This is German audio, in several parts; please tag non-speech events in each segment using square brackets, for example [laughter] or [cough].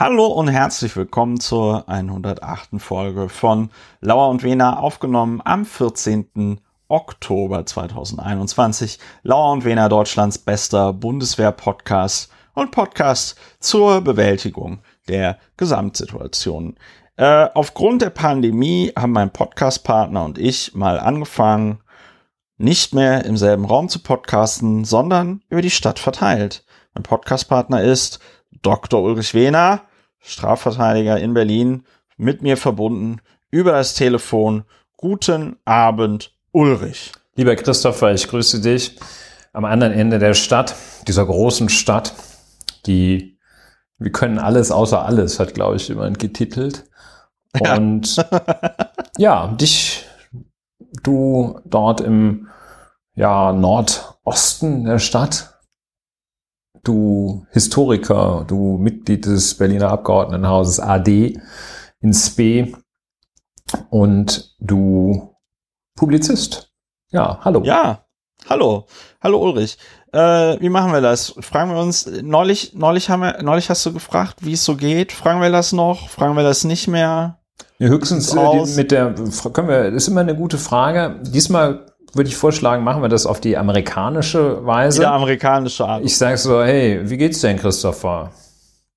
Hallo und herzlich willkommen zur 108. Folge von Lauer und Wena, aufgenommen am 14. Oktober 2021. Lauer und Wena, Deutschlands bester Bundeswehr-Podcast und Podcast zur Bewältigung der Gesamtsituation. Äh, aufgrund der Pandemie haben mein Podcastpartner und ich mal angefangen, nicht mehr im selben Raum zu podcasten, sondern über die Stadt verteilt. Mein Podcastpartner ist Dr. Ulrich Wehner, Strafverteidiger in Berlin, mit mir verbunden über das Telefon. Guten Abend, Ulrich. Lieber Christopher, ich grüße dich am anderen Ende der Stadt, dieser großen Stadt, die wir können alles außer alles, hat, glaube ich, jemand getitelt. Und [laughs] ja, dich, du dort im ja, Nordosten der Stadt, du Historiker, du Mitglied des Berliner Abgeordnetenhauses AD in SPE und du Publizist. Ja, hallo. Ja, hallo. Hallo Ulrich. Äh, wie machen wir das? Fragen wir uns, neulich, neulich haben wir, neulich hast du gefragt, wie es so geht. Fragen wir das noch? Fragen wir das nicht mehr? Ja, höchstens mit der, können wir, das ist immer eine gute Frage. Diesmal würde ich vorschlagen, machen wir das auf die amerikanische Weise. Die amerikanische Art. Ich sage so, hey, wie geht's denn, Christopher?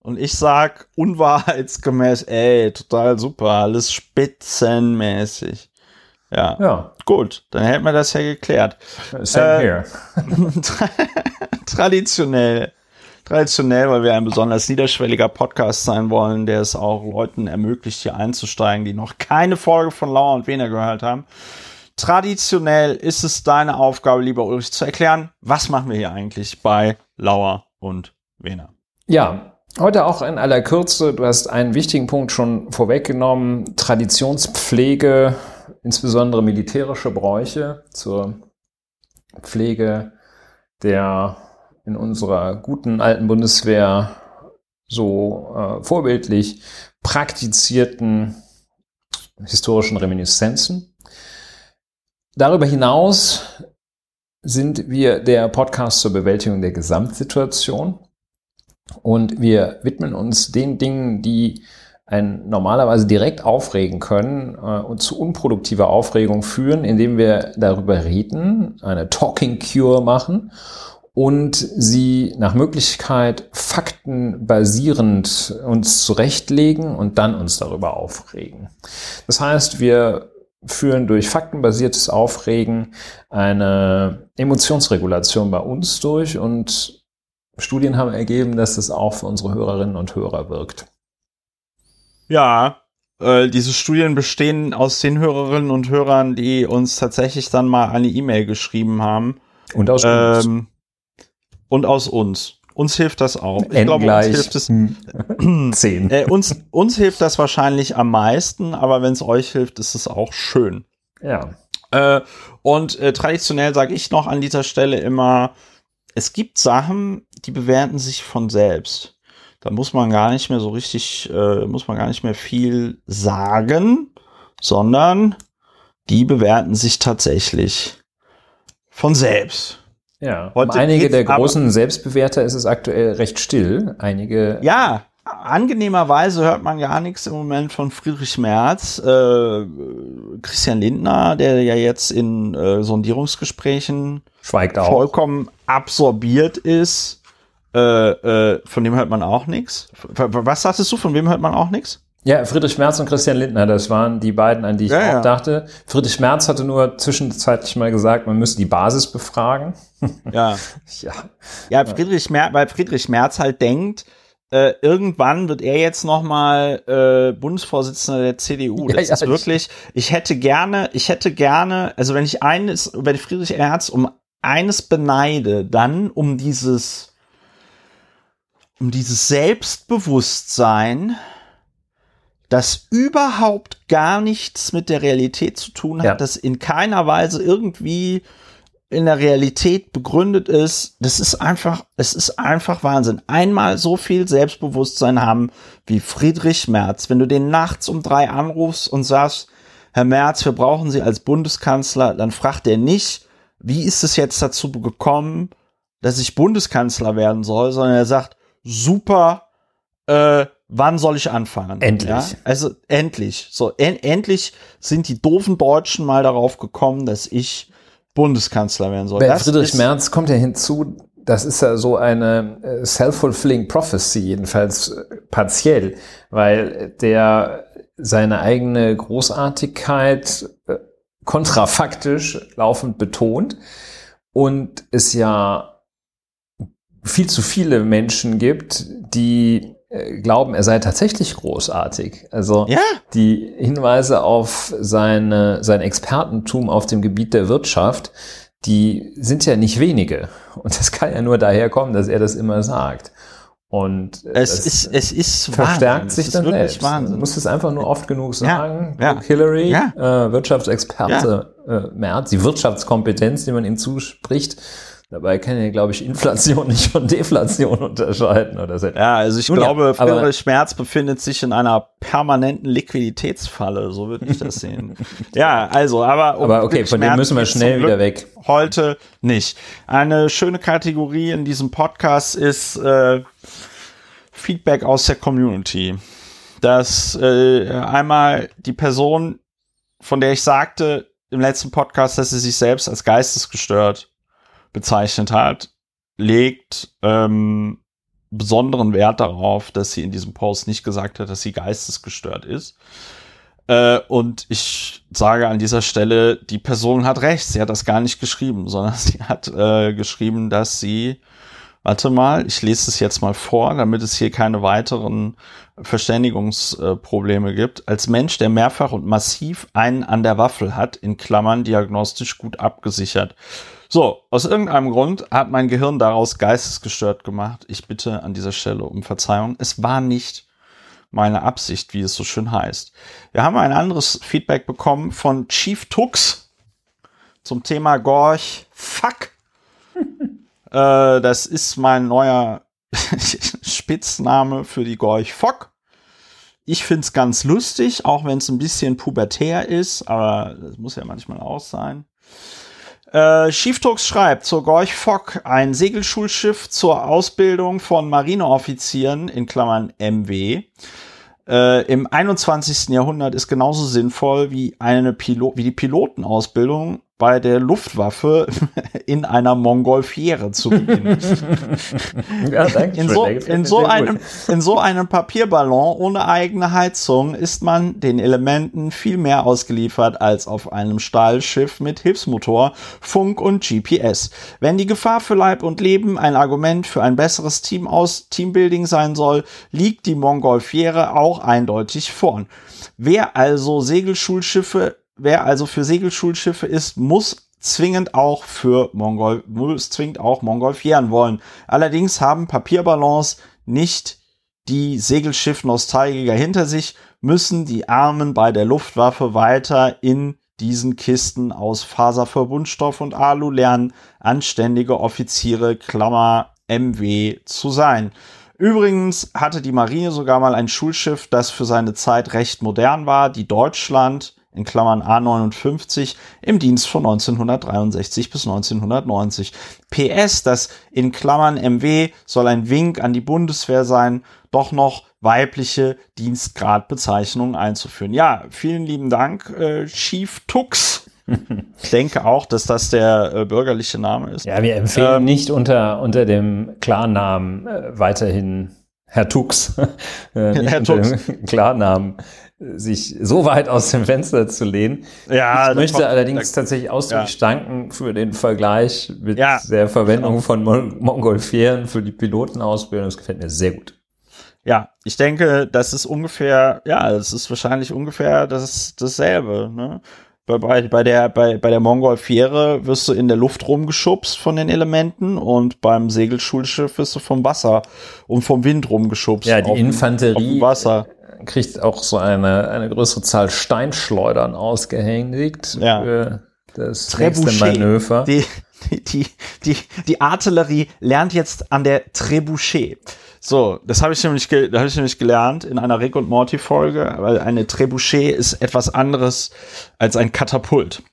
Und ich sag unwahrheitsgemäß, ey, total super, alles spitzenmäßig. Ja. Ja. Gut, dann hätten wir das ja geklärt. Same äh, here. [laughs] traditionell. Traditionell, weil wir ein besonders niederschwelliger Podcast sein wollen, der es auch Leuten ermöglicht, hier einzusteigen, die noch keine Folge von Lauer und Wiener gehört haben. Traditionell ist es deine Aufgabe, lieber Ulrich, zu erklären, was machen wir hier eigentlich bei Lauer und Wiener. Ja, heute auch in aller Kürze. Du hast einen wichtigen Punkt schon vorweggenommen. Traditionspflege, insbesondere militärische Bräuche zur Pflege der in unserer guten alten Bundeswehr so äh, vorbildlich praktizierten historischen Reminiszenzen. Darüber hinaus sind wir der Podcast zur Bewältigung der Gesamtsituation und wir widmen uns den Dingen, die einen normalerweise direkt aufregen können äh, und zu unproduktiver Aufregung führen, indem wir darüber reden, eine Talking Cure machen und sie nach Möglichkeit faktenbasierend uns zurechtlegen und dann uns darüber aufregen. Das heißt, wir führen durch faktenbasiertes Aufregen eine Emotionsregulation bei uns durch und Studien haben ergeben, dass es auch für unsere Hörerinnen und Hörer wirkt. Ja, äh, diese Studien bestehen aus den Hörerinnen und Hörern, die uns tatsächlich dann mal eine E-Mail geschrieben haben. Und aus uns. Ähm, und aus uns. Uns hilft das auch. Ich N glaube, uns hilft es. [laughs] Zehn. Äh, uns, uns hilft das wahrscheinlich am meisten, aber wenn es euch hilft, ist es auch schön. Ja. Äh, und äh, traditionell sage ich noch an dieser Stelle immer, es gibt Sachen, die bewerten sich von selbst. Da muss man gar nicht mehr so richtig, äh, muss man gar nicht mehr viel sagen, sondern die bewerten sich tatsächlich von selbst. Ja, Heute um einige der großen Selbstbewerter ist es aktuell recht still. Einige. Ja, angenehmerweise hört man gar nichts im Moment von Friedrich Merz. Äh, Christian Lindner, der ja jetzt in äh, Sondierungsgesprächen Schweigt auch. vollkommen absorbiert ist. Äh, äh, von dem hört man auch nichts. Was sagtest du, von wem hört man auch nichts? Ja, Friedrich Merz und Christian Lindner, das waren die beiden, an die ich ja, auch ja. dachte. Friedrich Merz hatte nur zwischenzeitlich mal gesagt, man müsse die Basis befragen. [laughs] Ja. ja. Ja, Friedrich Merz, weil Friedrich Merz halt denkt, äh, irgendwann wird er jetzt noch mal äh, Bundesvorsitzender der CDU. Das ja, ist wirklich, ich hätte gerne, ich hätte gerne, also wenn ich eines, wenn ich Friedrich Merz um eines beneide, dann um dieses, um dieses Selbstbewusstsein, das überhaupt gar nichts mit der Realität zu tun hat, ja. das in keiner Weise irgendwie in der Realität begründet ist, das ist einfach, es ist einfach Wahnsinn. Einmal so viel Selbstbewusstsein haben wie Friedrich Merz. Wenn du den nachts um drei anrufst und sagst, Herr Merz, wir brauchen Sie als Bundeskanzler, dann fragt er nicht, wie ist es jetzt dazu gekommen, dass ich Bundeskanzler werden soll, sondern er sagt, super, äh, wann soll ich anfangen? Endlich. Ja? Also endlich. So, en endlich sind die doofen Deutschen mal darauf gekommen, dass ich Bundeskanzler werden soll. Bei Friedrich Merz kommt ja hinzu, das ist ja so eine äh, self-fulfilling prophecy, jedenfalls äh, partiell, weil der seine eigene Großartigkeit äh, kontrafaktisch laufend betont und es ja viel zu viele Menschen gibt, die glauben, er sei tatsächlich großartig. Also ja. die Hinweise auf seine, sein Expertentum auf dem Gebiet der Wirtschaft, die sind ja nicht wenige. Und das kann ja nur daher kommen, dass er das immer sagt. Und es ist, es ist verstärkt Wahnsinn. sich dann selbst. Wahnsinn. Du musst es einfach nur oft genug sagen. Ja, ja. Hillary, ja. Äh, Wirtschaftsexperte äh, Merz, die Wirtschaftskompetenz, die man ihm zuspricht, Dabei kann er, glaube ich, Inflation [laughs] nicht von Deflation unterscheiden oder so. Ja, also ich Nun glaube, ja, Schmerz befindet sich in einer permanenten Liquiditätsfalle, so würde ich das sehen. [laughs] ja, also, aber um aber okay, von dem müssen wir schnell wieder weg. Heute nicht. Eine schöne Kategorie in diesem Podcast ist äh, Feedback aus der Community. Dass äh, einmal die Person, von der ich sagte im letzten Podcast, dass sie sich selbst als geistesgestört bezeichnet hat, legt ähm, besonderen Wert darauf, dass sie in diesem Post nicht gesagt hat, dass sie geistesgestört ist. Äh, und ich sage an dieser Stelle, die Person hat recht. Sie hat das gar nicht geschrieben, sondern [laughs] sie hat äh, geschrieben, dass sie, warte mal, ich lese es jetzt mal vor, damit es hier keine weiteren Verständigungsprobleme äh, gibt. Als Mensch, der mehrfach und massiv einen an der Waffel hat, in Klammern diagnostisch gut abgesichert, so, aus irgendeinem Grund hat mein Gehirn daraus geistesgestört gemacht. Ich bitte an dieser Stelle um Verzeihung. Es war nicht meine Absicht, wie es so schön heißt. Wir haben ein anderes Feedback bekommen von Chief Tux zum Thema Gorch. Fuck. [laughs] äh, das ist mein neuer [laughs] Spitzname für die Gorch Fock. Ich find's ganz lustig, auch wenn es ein bisschen pubertär ist, aber das muss ja manchmal auch sein. Äh, Schieftox schreibt zur Gorch Fock, ein Segelschulschiff zur Ausbildung von Marineoffizieren in Klammern MW. Äh, Im 21. Jahrhundert ist genauso sinnvoll wie eine Pilot, wie die Pilotenausbildung bei der Luftwaffe [laughs] in einer Montgolfiere zu beginnen. [laughs] ja, danke in, so, in, so einem, in so einem Papierballon ohne eigene Heizung ist man den Elementen viel mehr ausgeliefert als auf einem Stahlschiff mit Hilfsmotor, Funk und GPS. Wenn die Gefahr für Leib und Leben ein Argument für ein besseres Team aus Teambuilding sein soll, liegt die Montgolfiere auch eindeutig vorn. Wer also Segelschulschiffe wer also für Segelschulschiffe ist, muss zwingend auch für Mongol, muss zwingend auch Mongolfieren wollen. Allerdings haben Papierballons nicht die Segelschiff-Nostalgiker hinter sich, müssen die Armen bei der Luftwaffe weiter in diesen Kisten aus Faserverbundstoff und Alu lernen, anständige Offiziere, Klammer, MW zu sein. Übrigens hatte die Marine sogar mal ein Schulschiff, das für seine Zeit recht modern war, die Deutschland, in Klammern A59 im Dienst von 1963 bis 1990. PS, das in Klammern MW soll ein Wink an die Bundeswehr sein, doch noch weibliche Dienstgradbezeichnungen einzuführen. Ja, vielen lieben Dank, äh, Chief Tux. ich denke auch, dass das der äh, bürgerliche Name ist. Ja, wir empfehlen ähm, nicht unter, unter dem Klarnamen äh, weiterhin Herr Tux, [laughs] äh, Herr Tux. [laughs] Klarnamen sich so weit aus dem Fenster zu lehnen. Ja, ich möchte allerdings tatsächlich ausdrücklich ja. danken für den Vergleich mit ja, der Verwendung von Mon Mongolfieren für die Pilotenausbildung. Das gefällt mir sehr gut. Ja, ich denke, das ist ungefähr, ja, das ist wahrscheinlich ungefähr das, dasselbe. Ne? Bei, bei, der, bei, bei der Mongolfiere wirst du in der Luft rumgeschubst von den Elementen und beim Segelschulschiff wirst du vom Wasser und vom Wind rumgeschubst. Ja, die Infanterie Wasser kriegt auch so eine, eine größere Zahl Steinschleudern ausgehändigt ja. für das Trebuchet. nächste Manöver. Die, die, die, die Artillerie lernt jetzt an der Trebuchet. So, das habe ich nämlich, das habe ich nämlich gelernt in einer Rick und Morty Folge, weil eine Trebuchet ist etwas anderes als ein Katapult.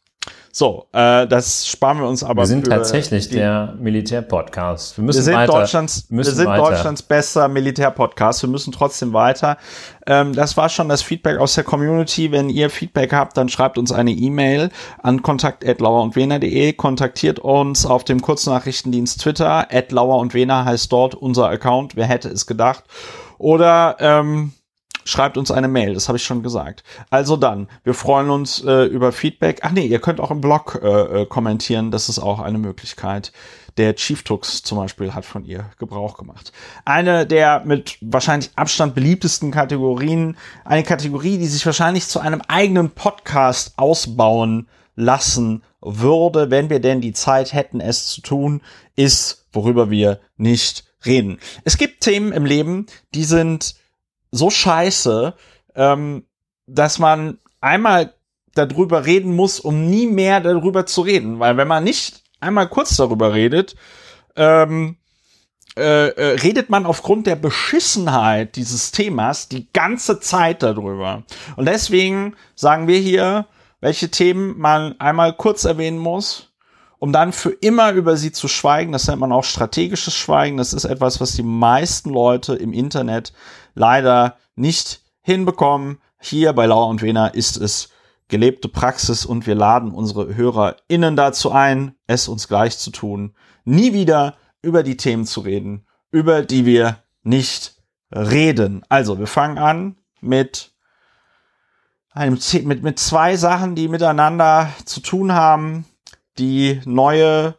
So, äh, das sparen wir uns aber. Wir sind tatsächlich der Militärpodcast. Wir müssen wir sind weiter. Deutschlands, wir sind weiter. Deutschlands bester Militärpodcast. Wir müssen trotzdem weiter. Ähm, das war schon das Feedback aus der Community. Wenn ihr Feedback habt, dann schreibt uns eine E-Mail an kontakt@lauerundwener.de. Kontaktiert uns auf dem Kurznachrichtendienst Twitter. @lauer und heißt dort unser Account. Wer hätte es gedacht? Oder ähm, schreibt uns eine Mail, das habe ich schon gesagt. Also dann, wir freuen uns äh, über Feedback. Ach nee, ihr könnt auch im Blog äh, äh, kommentieren, das ist auch eine Möglichkeit. Der Chief Tux zum Beispiel hat von ihr Gebrauch gemacht. Eine der mit wahrscheinlich Abstand beliebtesten Kategorien, eine Kategorie, die sich wahrscheinlich zu einem eigenen Podcast ausbauen lassen würde, wenn wir denn die Zeit hätten, es zu tun, ist, worüber wir nicht reden. Es gibt Themen im Leben, die sind so scheiße, ähm, dass man einmal darüber reden muss, um nie mehr darüber zu reden. Weil wenn man nicht einmal kurz darüber redet, ähm, äh, äh, redet man aufgrund der Beschissenheit dieses Themas die ganze Zeit darüber. Und deswegen sagen wir hier, welche Themen man einmal kurz erwähnen muss, um dann für immer über sie zu schweigen. Das nennt man auch strategisches Schweigen. Das ist etwas, was die meisten Leute im Internet leider nicht hinbekommen. Hier bei Lauer und Wena ist es gelebte Praxis und wir laden unsere HörerInnen dazu ein, es uns gleich zu tun, nie wieder über die Themen zu reden, über die wir nicht reden. Also, wir fangen an mit einem, mit, mit zwei Sachen, die miteinander zu tun haben. Die neue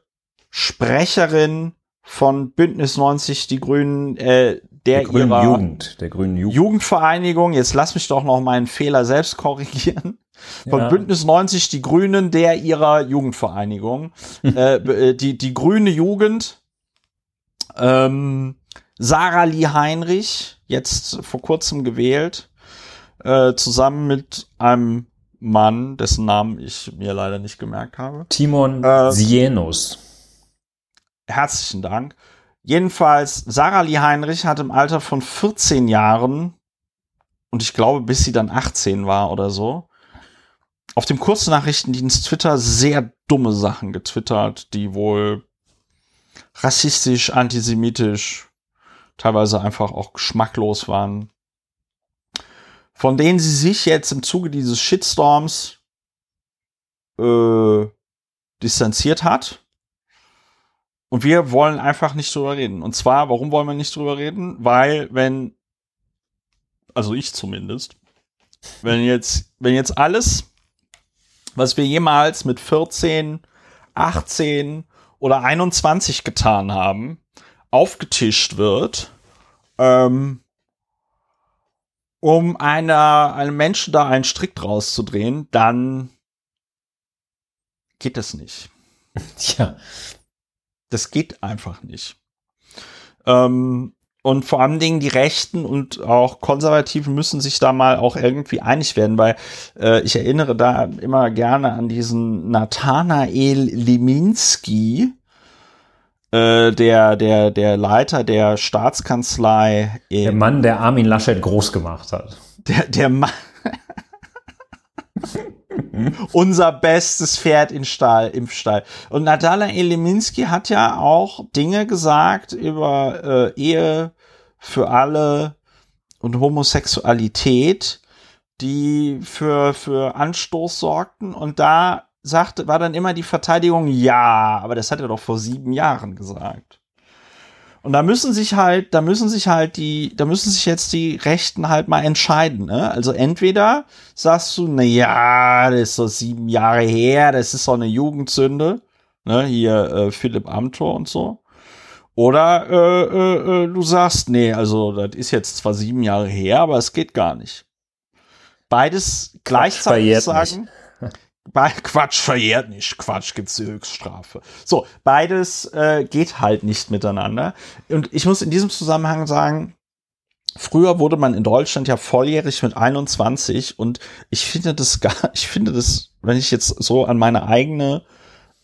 Sprecherin von Bündnis 90 Die Grünen, äh, der, der ihrer Jugend, der grünen Jugend. Jugendvereinigung, jetzt lass mich doch noch meinen Fehler selbst korrigieren, von ja. Bündnis 90 Die Grünen, der ihrer Jugendvereinigung, [laughs] äh, äh, die, die grüne Jugend, ähm, Sarah Lee Heinrich, jetzt vor kurzem gewählt, äh, zusammen mit einem Mann, dessen Namen ich mir leider nicht gemerkt habe. Timon äh, Sienus. Herzlichen Dank. Jedenfalls, Sarah Lee Heinrich hat im Alter von 14 Jahren, und ich glaube, bis sie dann 18 war oder so, auf dem Kurznachrichtendienst Twitter sehr dumme Sachen getwittert, die wohl rassistisch, antisemitisch, teilweise einfach auch geschmacklos waren, von denen sie sich jetzt im Zuge dieses Shitstorms äh, distanziert hat und wir wollen einfach nicht drüber reden. Und zwar, warum wollen wir nicht drüber reden? Weil, wenn, also ich zumindest, wenn jetzt, wenn jetzt alles, was wir jemals mit 14, 18 oder 21 getan haben, aufgetischt wird, ähm, um einer, einem Menschen da einen Strick draus zu drehen, dann geht das nicht. [laughs] Tja, das geht einfach nicht. Ähm, und vor allen Dingen die Rechten und auch Konservativen müssen sich da mal auch irgendwie einig werden, weil äh, ich erinnere da immer gerne an diesen Nathanael Liminski, äh, der, der, der Leiter der Staatskanzlei. der Mann, der Armin Laschet groß gemacht hat. Der, der Mann. [laughs] Unser bestes Pferd in Stall, im Stall. Und Nadala Eleminski hat ja auch Dinge gesagt über äh, Ehe für alle und Homosexualität, die für, für Anstoß sorgten. Und da sagte, war dann immer die Verteidigung, ja, aber das hat er doch vor sieben Jahren gesagt. Und da müssen sich halt, da müssen sich halt die, da müssen sich jetzt die Rechten halt mal entscheiden. Ne? Also entweder sagst du, na ja, das ist so sieben Jahre her, das ist so eine Jugendsünde, ne? hier äh, Philipp Amthor und so. Oder äh, äh, äh, du sagst, nee, also das ist jetzt zwar sieben Jahre her, aber es geht gar nicht. Beides gleichzeitig sagen. Nicht. [laughs] Quatsch verjährt nicht. Quatsch gibt's die Höchststrafe. So, beides äh, geht halt nicht miteinander. Und ich muss in diesem Zusammenhang sagen, früher wurde man in Deutschland ja volljährig mit 21 und ich finde das gar, [laughs] ich finde das, wenn ich jetzt so an meine eigene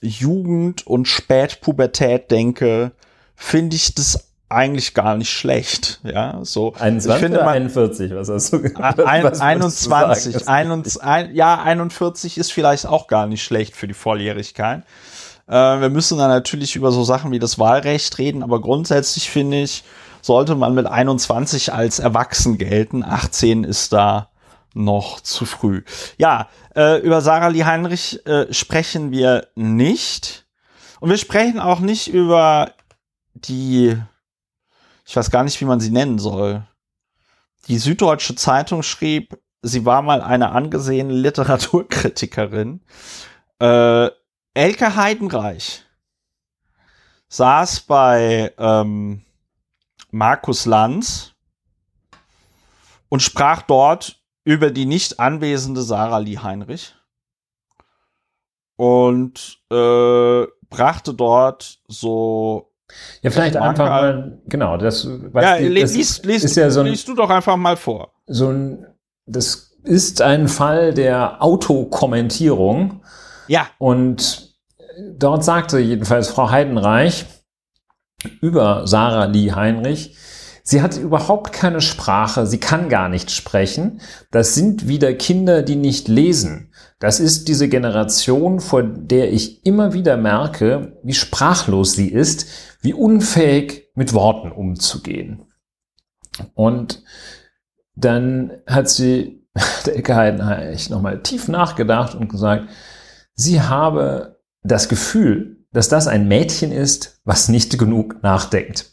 Jugend und Spätpubertät denke, finde ich das eigentlich gar nicht schlecht. Ja, so. 21 ich finde, man, 41, was hast du gesagt? Ein, 21, 21 ein, ja, 41 ist vielleicht auch gar nicht schlecht für die Volljährigkeit. Äh, wir müssen dann natürlich über so Sachen wie das Wahlrecht reden, aber grundsätzlich finde ich, sollte man mit 21 als erwachsen gelten. 18 ist da noch zu früh. Ja, äh, über Sarah Lee Heinrich äh, sprechen wir nicht. Und wir sprechen auch nicht über die, ich weiß gar nicht, wie man sie nennen soll. Die Süddeutsche Zeitung schrieb, sie war mal eine angesehene Literaturkritikerin. Äh, Elke Heidenreich saß bei ähm, Markus Lanz und sprach dort über die nicht anwesende Sarah Lee Heinrich und äh, brachte dort so ja, vielleicht einfach mal, genau, das, ja, die, das liest, liest, ist ja so ein, liest du doch einfach mal vor. So ein, das ist ein Fall der Autokommentierung. Ja. Und dort sagte jedenfalls Frau Heidenreich über Sarah Lee Heinrich, Sie hat überhaupt keine Sprache, sie kann gar nicht sprechen. Das sind wieder Kinder, die nicht lesen. Das ist diese Generation, vor der ich immer wieder merke, wie sprachlos sie ist, wie unfähig mit Worten umzugehen. Und dann hat sie, [laughs] der Ecke Heidenreich, nochmal tief nachgedacht und gesagt, sie habe das Gefühl, dass das ein Mädchen ist, was nicht genug nachdenkt.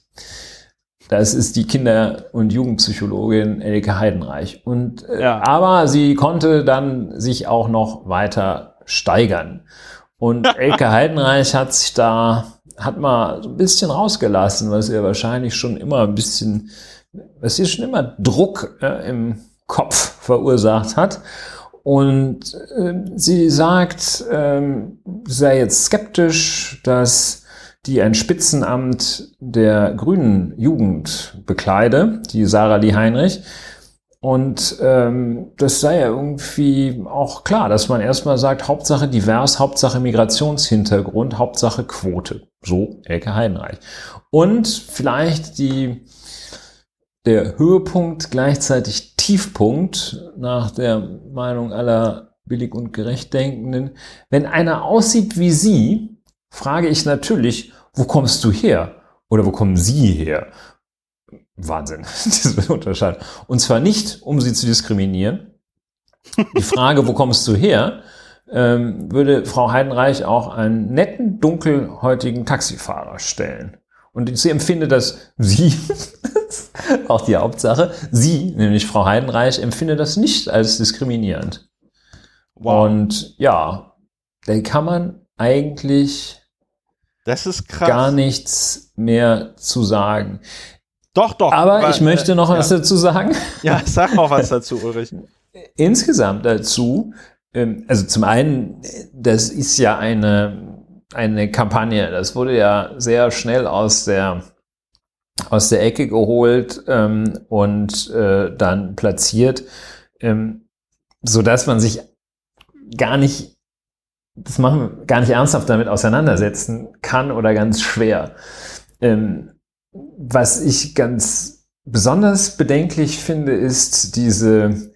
Das ist die Kinder- und Jugendpsychologin Elke Heidenreich. Und, äh, ja. aber sie konnte dann sich auch noch weiter steigern. Und [laughs] Elke Heidenreich hat sich da, hat mal so ein bisschen rausgelassen, was ihr wahrscheinlich schon immer ein bisschen, was ihr schon immer Druck äh, im Kopf verursacht hat. Und äh, sie sagt, ähm, sei jetzt skeptisch, dass die ein Spitzenamt der grünen Jugend bekleide, die Sarah Lee Heinrich. Und ähm, das sei ja irgendwie auch klar, dass man erstmal sagt, Hauptsache divers, Hauptsache Migrationshintergrund, Hauptsache Quote. So Elke Heidenreich. Und vielleicht die, der Höhepunkt, gleichzeitig Tiefpunkt nach der Meinung aller billig und gerecht Denkenden. Wenn einer aussieht wie sie, frage ich natürlich, wo kommst du her? Oder wo kommen sie her? Wahnsinn, [laughs] diese Unterscheidung. Und zwar nicht, um sie zu diskriminieren. Die Frage, wo kommst du her, ähm, würde Frau Heidenreich auch einen netten, dunkelhäutigen Taxifahrer stellen. Und sie empfindet das, sie, [laughs] auch die Hauptsache, sie, nämlich Frau Heidenreich, empfindet das nicht als diskriminierend. Wow. Und ja, da kann man eigentlich das ist krass. Gar nichts mehr zu sagen. Doch, doch. Aber, aber ich möchte äh, noch ja. was dazu sagen. Ja, sag noch was dazu, Ulrich. [laughs] Insgesamt dazu, ähm, also zum einen, das ist ja eine, eine Kampagne, das wurde ja sehr schnell aus der, aus der Ecke geholt ähm, und äh, dann platziert, ähm, so dass man sich gar nicht das machen gar nicht ernsthaft damit auseinandersetzen kann oder ganz schwer. Ähm, was ich ganz besonders bedenklich finde, ist diese,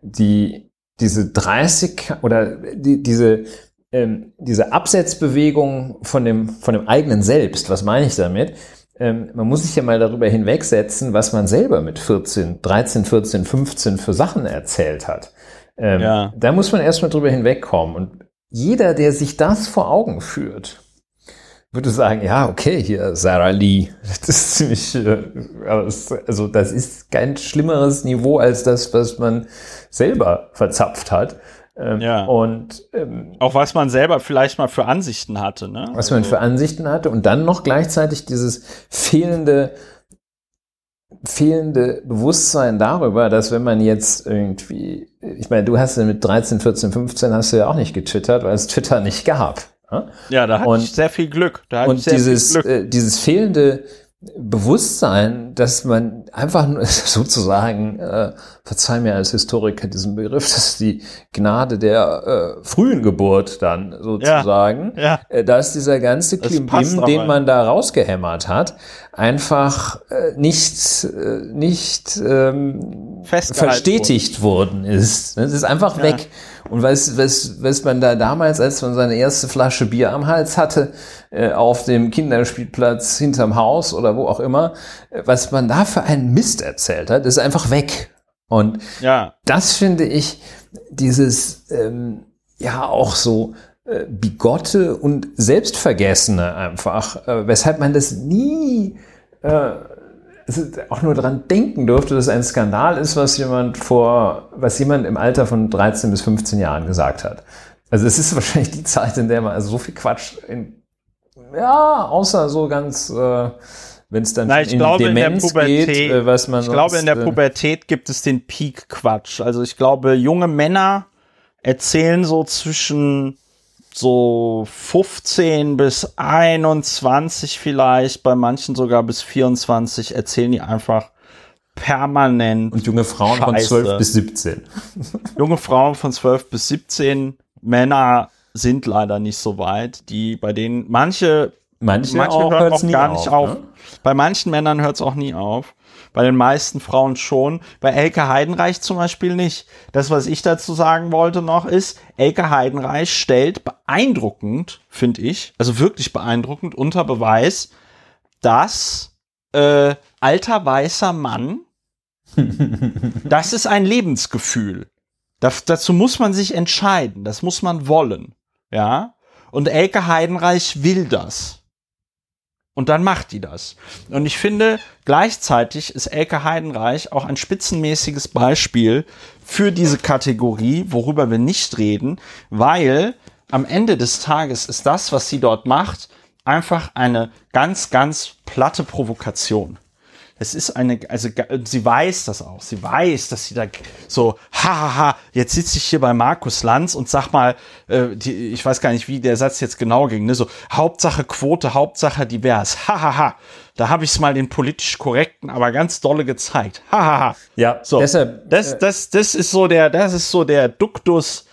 die, diese 30 oder die, diese, ähm, diese Absetzbewegung von dem, von dem eigenen Selbst. Was meine ich damit? Ähm, man muss sich ja mal darüber hinwegsetzen, was man selber mit 14, 13, 14, 15 für Sachen erzählt hat. Ähm, ja. Da muss man erstmal drüber hinwegkommen. Und jeder, der sich das vor Augen führt, würde sagen, ja, okay, hier Sarah Lee, das ist ziemlich, äh, also das ist kein schlimmeres Niveau als das, was man selber verzapft hat. Ähm, ja. Und ähm, auch was man selber vielleicht mal für Ansichten hatte, ne? Was man für Ansichten hatte und dann noch gleichzeitig dieses fehlende fehlende Bewusstsein darüber, dass wenn man jetzt irgendwie, ich meine, du hast ja mit 13, 14, 15 hast du ja auch nicht getwittert, weil es Twitter nicht gab. Ja, da hatte ich sehr viel Glück. Und dieses, äh, dieses fehlende Bewusstsein, dass man einfach nur [laughs] sozusagen, äh, verzeih mir als Historiker diesen Begriff, dass die Gnade der äh, frühen Geburt dann sozusagen, ja, ja. Äh, da ist dieser ganze Klimbim, den man da rausgehämmert hat. einfach äh, nicht, äh, nicht ähm, verstetigt worden ist. Es ist einfach ja. weg. Und was, was, was man da damals, als man seine erste Flasche Bier am Hals hatte, äh, auf dem Kinderspielplatz hinterm Haus oder wo auch immer, äh, was man da für einen Mist erzählt hat, ist einfach weg. Und ja. das finde ich, dieses, ähm, ja, auch so äh, bigotte und selbstvergessene einfach, äh, weshalb man das nie äh, auch nur daran denken durfte, dass es ein Skandal ist, was jemand vor, was jemand im Alter von 13 bis 15 Jahren gesagt hat. Also es ist wahrscheinlich die Zeit, in der man also so viel Quatsch in, ja, außer so ganz, äh, wenn es dann Na, ich in glaube, Demenz in der Pubertät, geht, äh, was man Ich sonst, glaube, in der äh, Pubertät gibt es den Peak-Quatsch. Also ich glaube, junge Männer erzählen so zwischen so 15 bis 21 vielleicht, bei manchen sogar bis 24 erzählen die einfach permanent. Und junge Frauen Scheiße. von 12 bis 17. [laughs] junge Frauen von 12 bis 17, Männer sind leider nicht so weit, die bei denen manche manche, manche auch hören auch gar nicht auf. Ne? Bei manchen Männern hört es auch nie auf. Bei den meisten Frauen schon. Bei Elke Heidenreich zum Beispiel nicht. Das, was ich dazu sagen wollte noch, ist, Elke Heidenreich stellt beeindruckend, finde ich, also wirklich beeindruckend unter Beweis, dass äh, alter weißer Mann, [laughs] das ist ein Lebensgefühl. Das, dazu muss man sich entscheiden. Das muss man wollen. Ja. Und Elke Heidenreich will das. Und dann macht die das. Und ich finde, gleichzeitig ist Elke Heidenreich auch ein spitzenmäßiges Beispiel für diese Kategorie, worüber wir nicht reden, weil am Ende des Tages ist das, was sie dort macht, einfach eine ganz, ganz platte Provokation es ist eine, also sie weiß das auch. Sie weiß, dass sie da so, hahaha, jetzt sitze ich hier bei Markus Lanz und sag mal, äh, die, ich weiß gar nicht, wie der Satz jetzt genau ging, ne? So, Hauptsache Quote, Hauptsache divers. Hahaha. Da habe ich es mal den politisch korrekten, aber ganz dolle gezeigt. Hahaha. ja, so. Deshalb, das, äh, das, das ist so der, das ist so der Duktus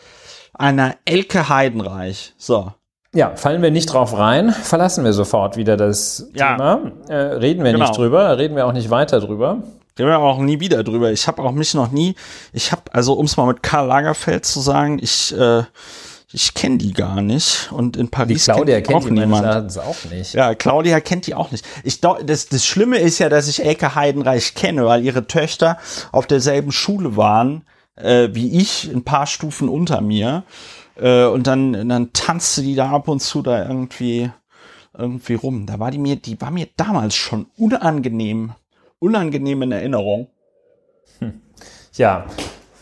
einer Elke Heidenreich. So. Ja, fallen wir nicht drauf rein, verlassen wir sofort wieder das ja. Thema. Äh, reden wir genau. nicht drüber, reden wir auch nicht weiter drüber. Reden wir auch nie wieder drüber. Ich habe auch mich noch nie, ich habe, also um es mal mit Karl Lagerfeld zu sagen, ich, äh, ich kenne die gar nicht und in Paris die Claudia kennt, kennt auch niemand. auch nicht. Ja, Claudia kennt die auch nicht. Ich das, das Schlimme ist ja, dass ich Elke Heidenreich kenne, weil ihre Töchter auf derselben Schule waren äh, wie ich, ein paar Stufen unter mir. Äh, und dann, dann tanzte die da ab und zu da irgendwie, irgendwie rum. Da war die mir, die war mir damals schon unangenehm, unangenehm in Erinnerung. Hm. Ja.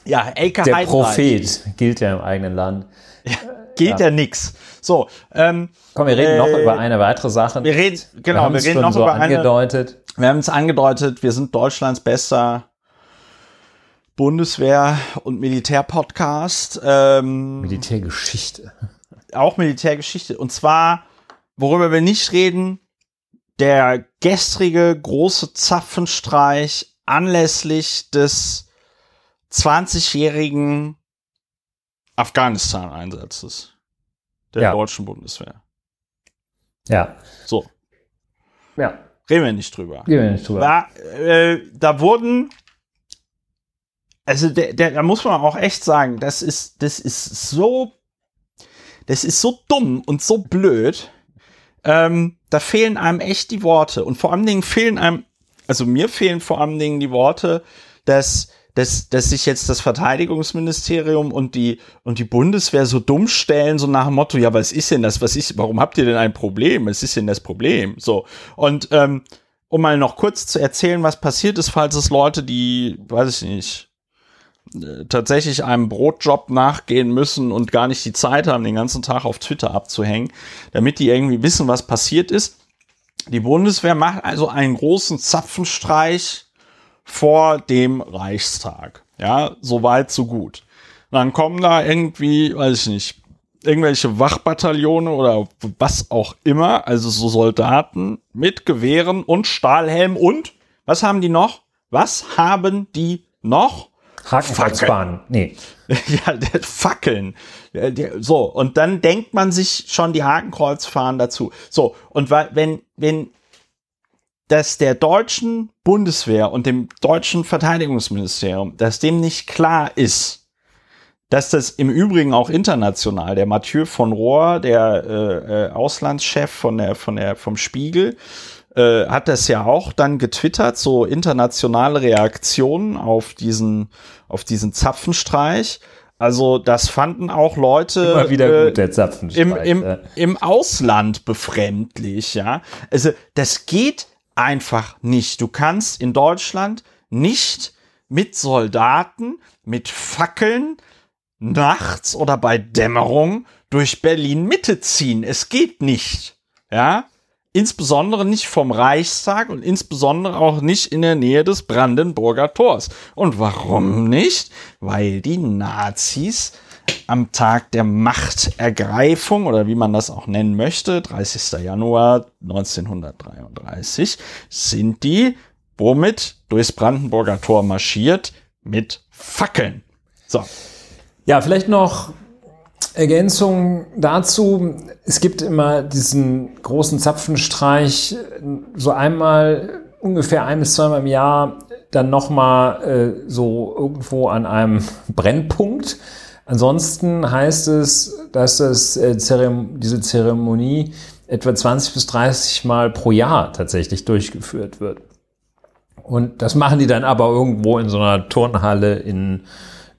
Ja, Elke Der Heidenreich. Prophet gilt ja im eigenen Land. Ja, gilt ja. ja nix. So, ähm, Komm, wir reden äh, noch über eine weitere Sache. Wir reden, genau, wir, wir reden noch so über angedeutet. Eine, wir haben es angedeutet, wir sind Deutschlands bester Bundeswehr- und Militärpodcast. Ähm, Militärgeschichte. Auch Militärgeschichte. Und zwar, worüber wir nicht reden, der gestrige große Zapfenstreich anlässlich des 20-jährigen Afghanistan-Einsatzes der ja. deutschen Bundeswehr. Ja. So. Ja. Reden wir nicht drüber. Reden wir nicht drüber. Da, äh, da wurden also der, der, da muss man auch echt sagen, das ist, das ist so, das ist so dumm und so blöd. Ähm, da fehlen einem echt die Worte. Und vor allen Dingen fehlen einem, also mir fehlen vor allen Dingen die Worte, dass, dass, dass sich jetzt das Verteidigungsministerium und die, und die Bundeswehr so dumm stellen, so nach dem Motto, ja, was ist denn das? Was ist, warum habt ihr denn ein Problem? Was ist denn das Problem? So. Und, ähm, um mal noch kurz zu erzählen, was passiert ist, falls es Leute, die, weiß ich nicht, tatsächlich einem Brotjob nachgehen müssen und gar nicht die Zeit haben, den ganzen Tag auf Twitter abzuhängen, damit die irgendwie wissen, was passiert ist. Die Bundeswehr macht also einen großen Zapfenstreich vor dem Reichstag. Ja, so weit, so gut. dann kommen da irgendwie, weiß ich nicht, irgendwelche Wachbataillone oder was auch immer, also so Soldaten mit Gewehren und Stahlhelm und was haben die noch? Was haben die noch? Hakenkreuzbahn. Nee. [laughs] ja, Fackeln. So, und dann denkt man sich schon die Hakenkreuzfahren dazu. So, und wenn, wenn dass der deutschen Bundeswehr und dem deutschen Verteidigungsministerium, dass dem nicht klar ist, dass das im Übrigen auch international, der Mathieu von Rohr, der äh, äh, Auslandschef von der, von der, vom Spiegel, äh, hat das ja auch dann getwittert, so internationale Reaktionen auf diesen, auf diesen Zapfenstreich. Also das fanden auch Leute Immer wieder gut, der Zapfenstreich, im, im, ja. im Ausland befremdlich, ja. Also das geht einfach nicht. Du kannst in Deutschland nicht mit Soldaten, mit Fackeln nachts oder bei Dämmerung durch Berlin Mitte ziehen. Es geht nicht. Ja? Insbesondere nicht vom Reichstag und insbesondere auch nicht in der Nähe des Brandenburger Tors. Und warum nicht? Weil die Nazis am Tag der Machtergreifung oder wie man das auch nennen möchte, 30. Januar 1933, sind die womit durchs Brandenburger Tor marschiert mit Fackeln. So. Ja, vielleicht noch Ergänzung dazu. Es gibt immer diesen großen Zapfenstreich, so einmal ungefähr ein bis zweimal im Jahr, dann nochmal äh, so irgendwo an einem [laughs] Brennpunkt. Ansonsten heißt es, dass das, äh, Zerem diese Zeremonie etwa 20 bis 30 Mal pro Jahr tatsächlich durchgeführt wird. Und das machen die dann aber irgendwo in so einer Turnhalle in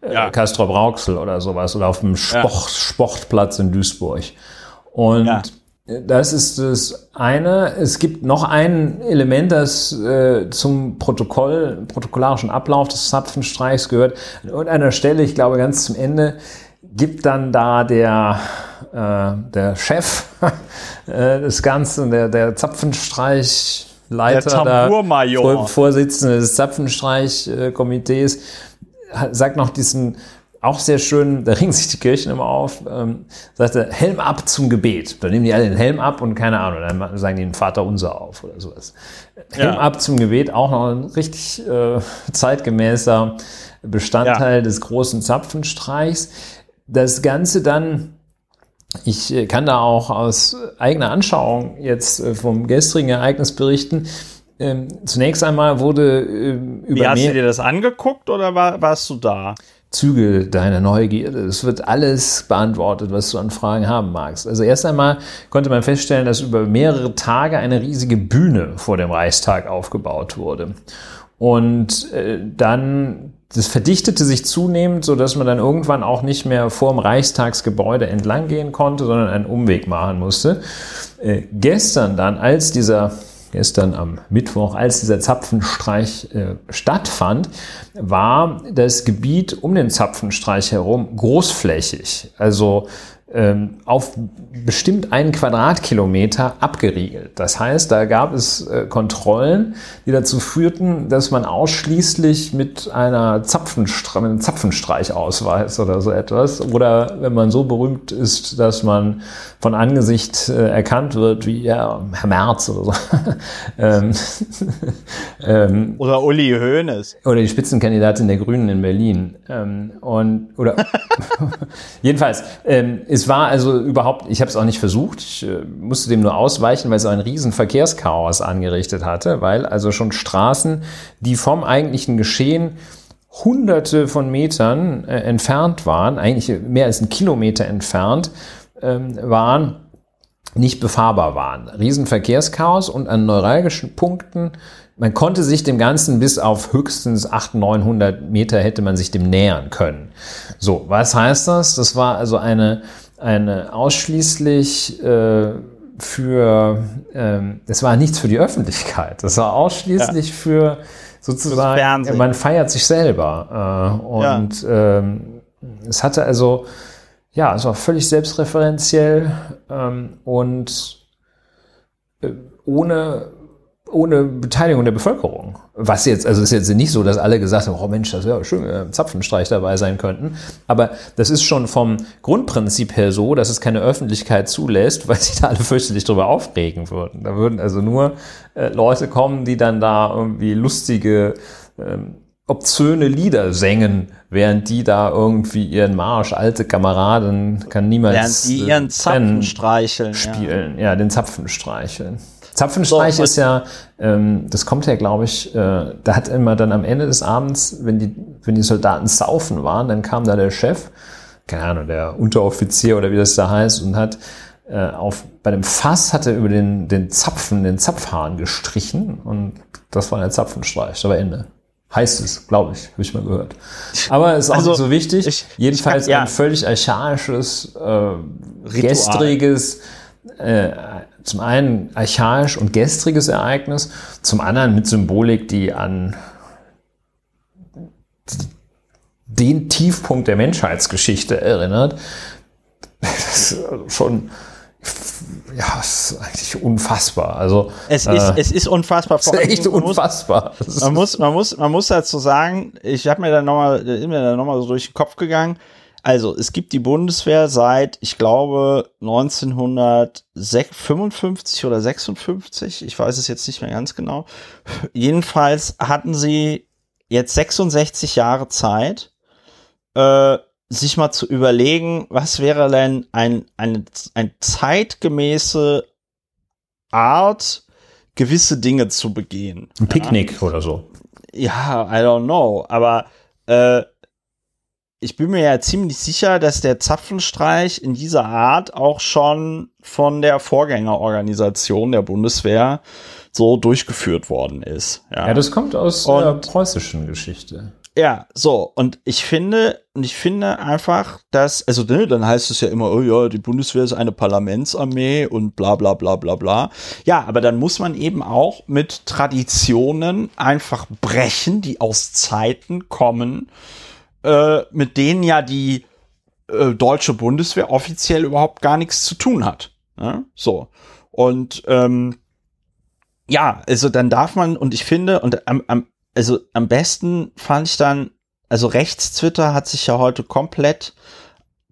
ja. Castrop Rauxel oder sowas oder auf dem Sport. Sportplatz in Duisburg. Und ja. das ist das eine. Es gibt noch ein Element, das äh, zum Protokoll, protokollarischen Ablauf des Zapfenstreichs gehört. An irgendeiner Stelle, ich glaube ganz zum Ende, gibt dann da der, äh, der Chef [laughs] äh, des Ganzen, der, der Zapfenstreich Leiter, der Vorsitzende des Zapfenstreichkomitees, sagt noch diesen auch sehr schön, da ringen sich die Kirchen immer auf, ähm, sagte, Helm ab zum Gebet. Da nehmen die alle den Helm ab und keine Ahnung, dann sagen die den Vater unser auf oder sowas. Helm ja. ab zum Gebet, auch noch ein richtig äh, zeitgemäßer Bestandteil ja. des großen Zapfenstreichs. Das Ganze dann, ich äh, kann da auch aus eigener Anschauung jetzt äh, vom gestrigen Ereignis berichten, ähm, zunächst einmal wurde ähm, über. Wie hast du dir das angeguckt oder war, warst du da? Zügel deiner Neugierde. Es wird alles beantwortet, was du an Fragen haben magst. Also erst einmal konnte man feststellen, dass über mehrere Tage eine riesige Bühne vor dem Reichstag aufgebaut wurde. Und äh, dann, das verdichtete sich zunehmend, so dass man dann irgendwann auch nicht mehr vor dem Reichstagsgebäude entlang gehen konnte, sondern einen Umweg machen musste. Äh, gestern dann, als dieser gestern am Mittwoch, als dieser Zapfenstreich äh, stattfand, war das Gebiet um den Zapfenstreich herum großflächig. Also ähm, auf bestimmt einen Quadratkilometer abgeriegelt. Das heißt, da gab es äh, Kontrollen, die dazu führten, dass man ausschließlich mit einer Zapfenstre einem Zapfenstreichausweis oder so etwas oder wenn man so berühmt ist, dass man von Angesicht äh, erkannt wird, wie ja, Herr Merz oder so. [laughs] ähm, [laughs] ähm, oder Uli Hoeneß. Oder die Spitzenkandidatin der Grünen in Berlin. Ähm, und oder [laughs] jedenfalls ähm, es war also überhaupt, ich habe es auch nicht versucht, ich äh, musste dem nur ausweichen, weil es ein riesen Verkehrschaos angerichtet hatte, weil also schon Straßen, die vom eigentlichen Geschehen hunderte von Metern äh, entfernt waren, eigentlich mehr als ein Kilometer entfernt, ähm, waren, nicht befahrbar waren. Riesenverkehrschaos und an neuralgischen Punkten, man konnte sich dem Ganzen bis auf höchstens 800, 900 Meter hätte man sich dem nähern können. So, was heißt das? Das war also eine eine ausschließlich äh, für, ähm, das war nichts für die Öffentlichkeit, das war ausschließlich ja. für sozusagen, man feiert sich selber. Äh, und ja. ähm, es hatte also, ja, es war völlig selbstreferenziell ähm, und äh, ohne ohne Beteiligung der Bevölkerung. Was jetzt, also ist jetzt nicht so, dass alle gesagt haben, oh Mensch, das wäre schön, wir Zapfenstreich dabei sein könnten. Aber das ist schon vom Grundprinzip her so, dass es keine Öffentlichkeit zulässt, weil sich da alle fürchterlich drüber aufregen würden. Da würden also nur äh, Leute kommen, die dann da irgendwie lustige, ähm, obszöne Lieder singen, während die da irgendwie ihren Marsch, alte Kameraden, kann niemals während die ihren Zapfen streicheln, spielen, ja. ja, den Zapfen streicheln. Zapfenstreich so, ist ja, ähm, das kommt ja, glaube ich, äh, da hat immer dann am Ende des Abends, wenn die, wenn die Soldaten saufen waren, dann kam da der Chef, keine Ahnung, der Unteroffizier oder wie das da heißt, und hat äh, auf, bei dem Fass hat er über den, den Zapfen, den Zapfhahn gestrichen und das war der Zapfenstreich, war Ende. Heißt es, glaube ich, habe ich mal gehört. Aber ist auch also, nicht so wichtig. Ich, Jedenfalls ich kann, ja. ein völlig archaisches, äh, gestriges, äh, zum einen archaisch und gestriges Ereignis, zum anderen mit Symbolik, die an den Tiefpunkt der Menschheitsgeschichte erinnert. Das ist schon ja, es ist eigentlich unfassbar. Also es ist, äh, es ist unfassbar. Es ist echt unfassbar. Man muss, man muss, man muss dazu sagen, ich habe mir da nochmal, mir da noch mal so durch den Kopf gegangen. Also es gibt die Bundeswehr seit, ich glaube, 1955 oder 56. Ich weiß es jetzt nicht mehr ganz genau. [laughs] Jedenfalls hatten sie jetzt 66 Jahre Zeit, äh, sich mal zu überlegen, was wäre denn ein, eine, ein zeitgemäße Art, gewisse Dinge zu begehen. Ein Picknick ja? oder so. Ja, I don't know. Aber äh, ich bin mir ja ziemlich sicher, dass der Zapfenstreich in dieser Art auch schon von der Vorgängerorganisation der Bundeswehr so durchgeführt worden ist. Ja, ja das kommt aus der preußischen Geschichte. Ja, so, und ich finde, und ich finde einfach, dass, also ne, dann heißt es ja immer, oh ja, die Bundeswehr ist eine Parlamentsarmee und bla bla bla bla bla. Ja, aber dann muss man eben auch mit Traditionen einfach brechen, die aus Zeiten kommen, äh, mit denen ja die äh, deutsche Bundeswehr offiziell überhaupt gar nichts zu tun hat. Ne? So. Und ähm, ja, also dann darf man, und ich finde, und am, am also am besten fand ich dann, also Rechts-Twitter hat sich ja heute komplett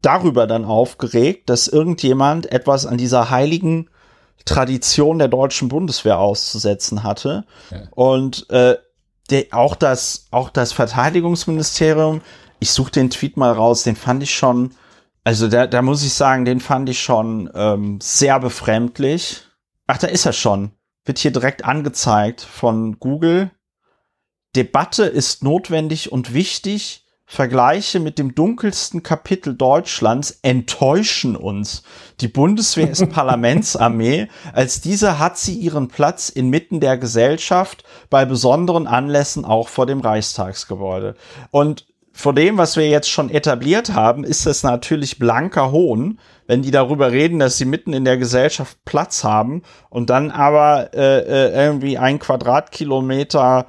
darüber dann aufgeregt, dass irgendjemand etwas an dieser heiligen Tradition der deutschen Bundeswehr auszusetzen hatte. Ja. Und äh, der, auch das, auch das Verteidigungsministerium, ich suche den Tweet mal raus, den fand ich schon, also da, da muss ich sagen, den fand ich schon ähm, sehr befremdlich. Ach, da ist er schon. Wird hier direkt angezeigt von Google. Debatte ist notwendig und wichtig. Vergleiche mit dem dunkelsten Kapitel Deutschlands enttäuschen uns. Die Bundeswehr ist [laughs] Parlamentsarmee. Als diese hat sie ihren Platz inmitten der Gesellschaft, bei besonderen Anlässen auch vor dem Reichstagsgebäude. Und vor dem, was wir jetzt schon etabliert haben, ist es natürlich blanker Hohn, wenn die darüber reden, dass sie mitten in der Gesellschaft Platz haben und dann aber äh, äh irgendwie ein Quadratkilometer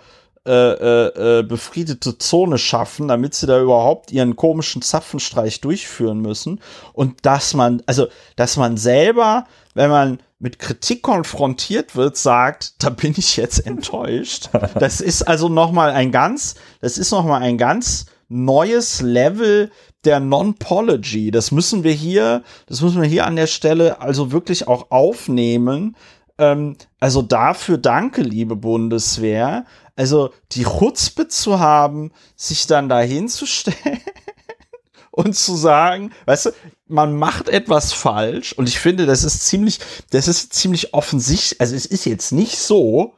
äh, äh, äh, befriedete Zone schaffen, damit sie da überhaupt ihren komischen Zapfenstreich durchführen müssen. Und dass man, also, dass man selber, wenn man mit Kritik konfrontiert wird, sagt, da bin ich jetzt enttäuscht. [laughs] Das ist also noch mal ein ganz, das ist noch mal ein ganz neues Level der Non-Pology. Das müssen wir hier, das müssen wir hier an der Stelle also wirklich auch aufnehmen. Ähm, also dafür danke, liebe Bundeswehr. Also die Chutzpe zu haben, sich dann da hinzustellen [laughs] und zu sagen, weißt du, man macht etwas falsch und ich finde, das ist ziemlich, das ist ziemlich offensichtlich. Also es ist jetzt nicht so,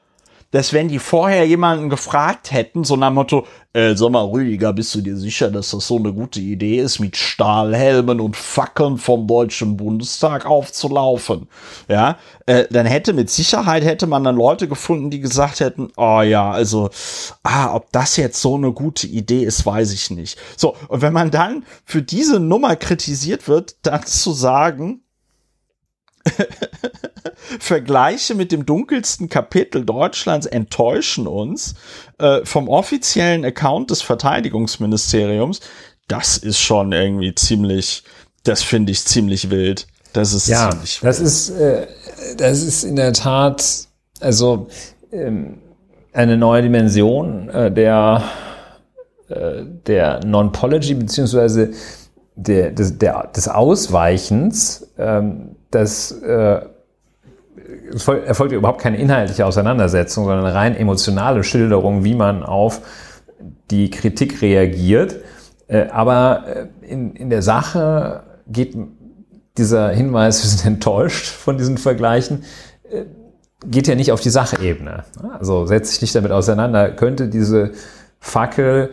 dass wenn die vorher jemanden gefragt hätten, so nach Motto, äh, sag mal, Rüdiger, bist du dir sicher, dass das so eine gute Idee ist, mit Stahlhelmen und Fackeln vom Deutschen Bundestag aufzulaufen? Ja, äh, dann hätte mit Sicherheit hätte man dann Leute gefunden, die gesagt hätten, oh ja, also, ah, ob das jetzt so eine gute Idee ist, weiß ich nicht. So, und wenn man dann für diese Nummer kritisiert wird, dann zu sagen, [laughs] Vergleiche mit dem dunkelsten Kapitel Deutschlands enttäuschen uns äh, vom offiziellen Account des Verteidigungsministeriums. Das ist schon irgendwie ziemlich, das finde ich ziemlich wild. Das ist ja, ziemlich das ist, äh, das ist in der Tat, also ähm, eine neue Dimension äh, der äh, der Non-Pology beziehungsweise der, des, der, des Ausweichens ähm, das äh, erfolgt überhaupt keine inhaltliche Auseinandersetzung, sondern eine rein emotionale Schilderung, wie man auf die Kritik reagiert. Äh, aber äh, in, in der Sache geht dieser Hinweis, [laughs] wir sind enttäuscht von diesen Vergleichen, äh, geht ja nicht auf die Sachebene. Also setzt sich nicht damit auseinander. Könnte diese Fackel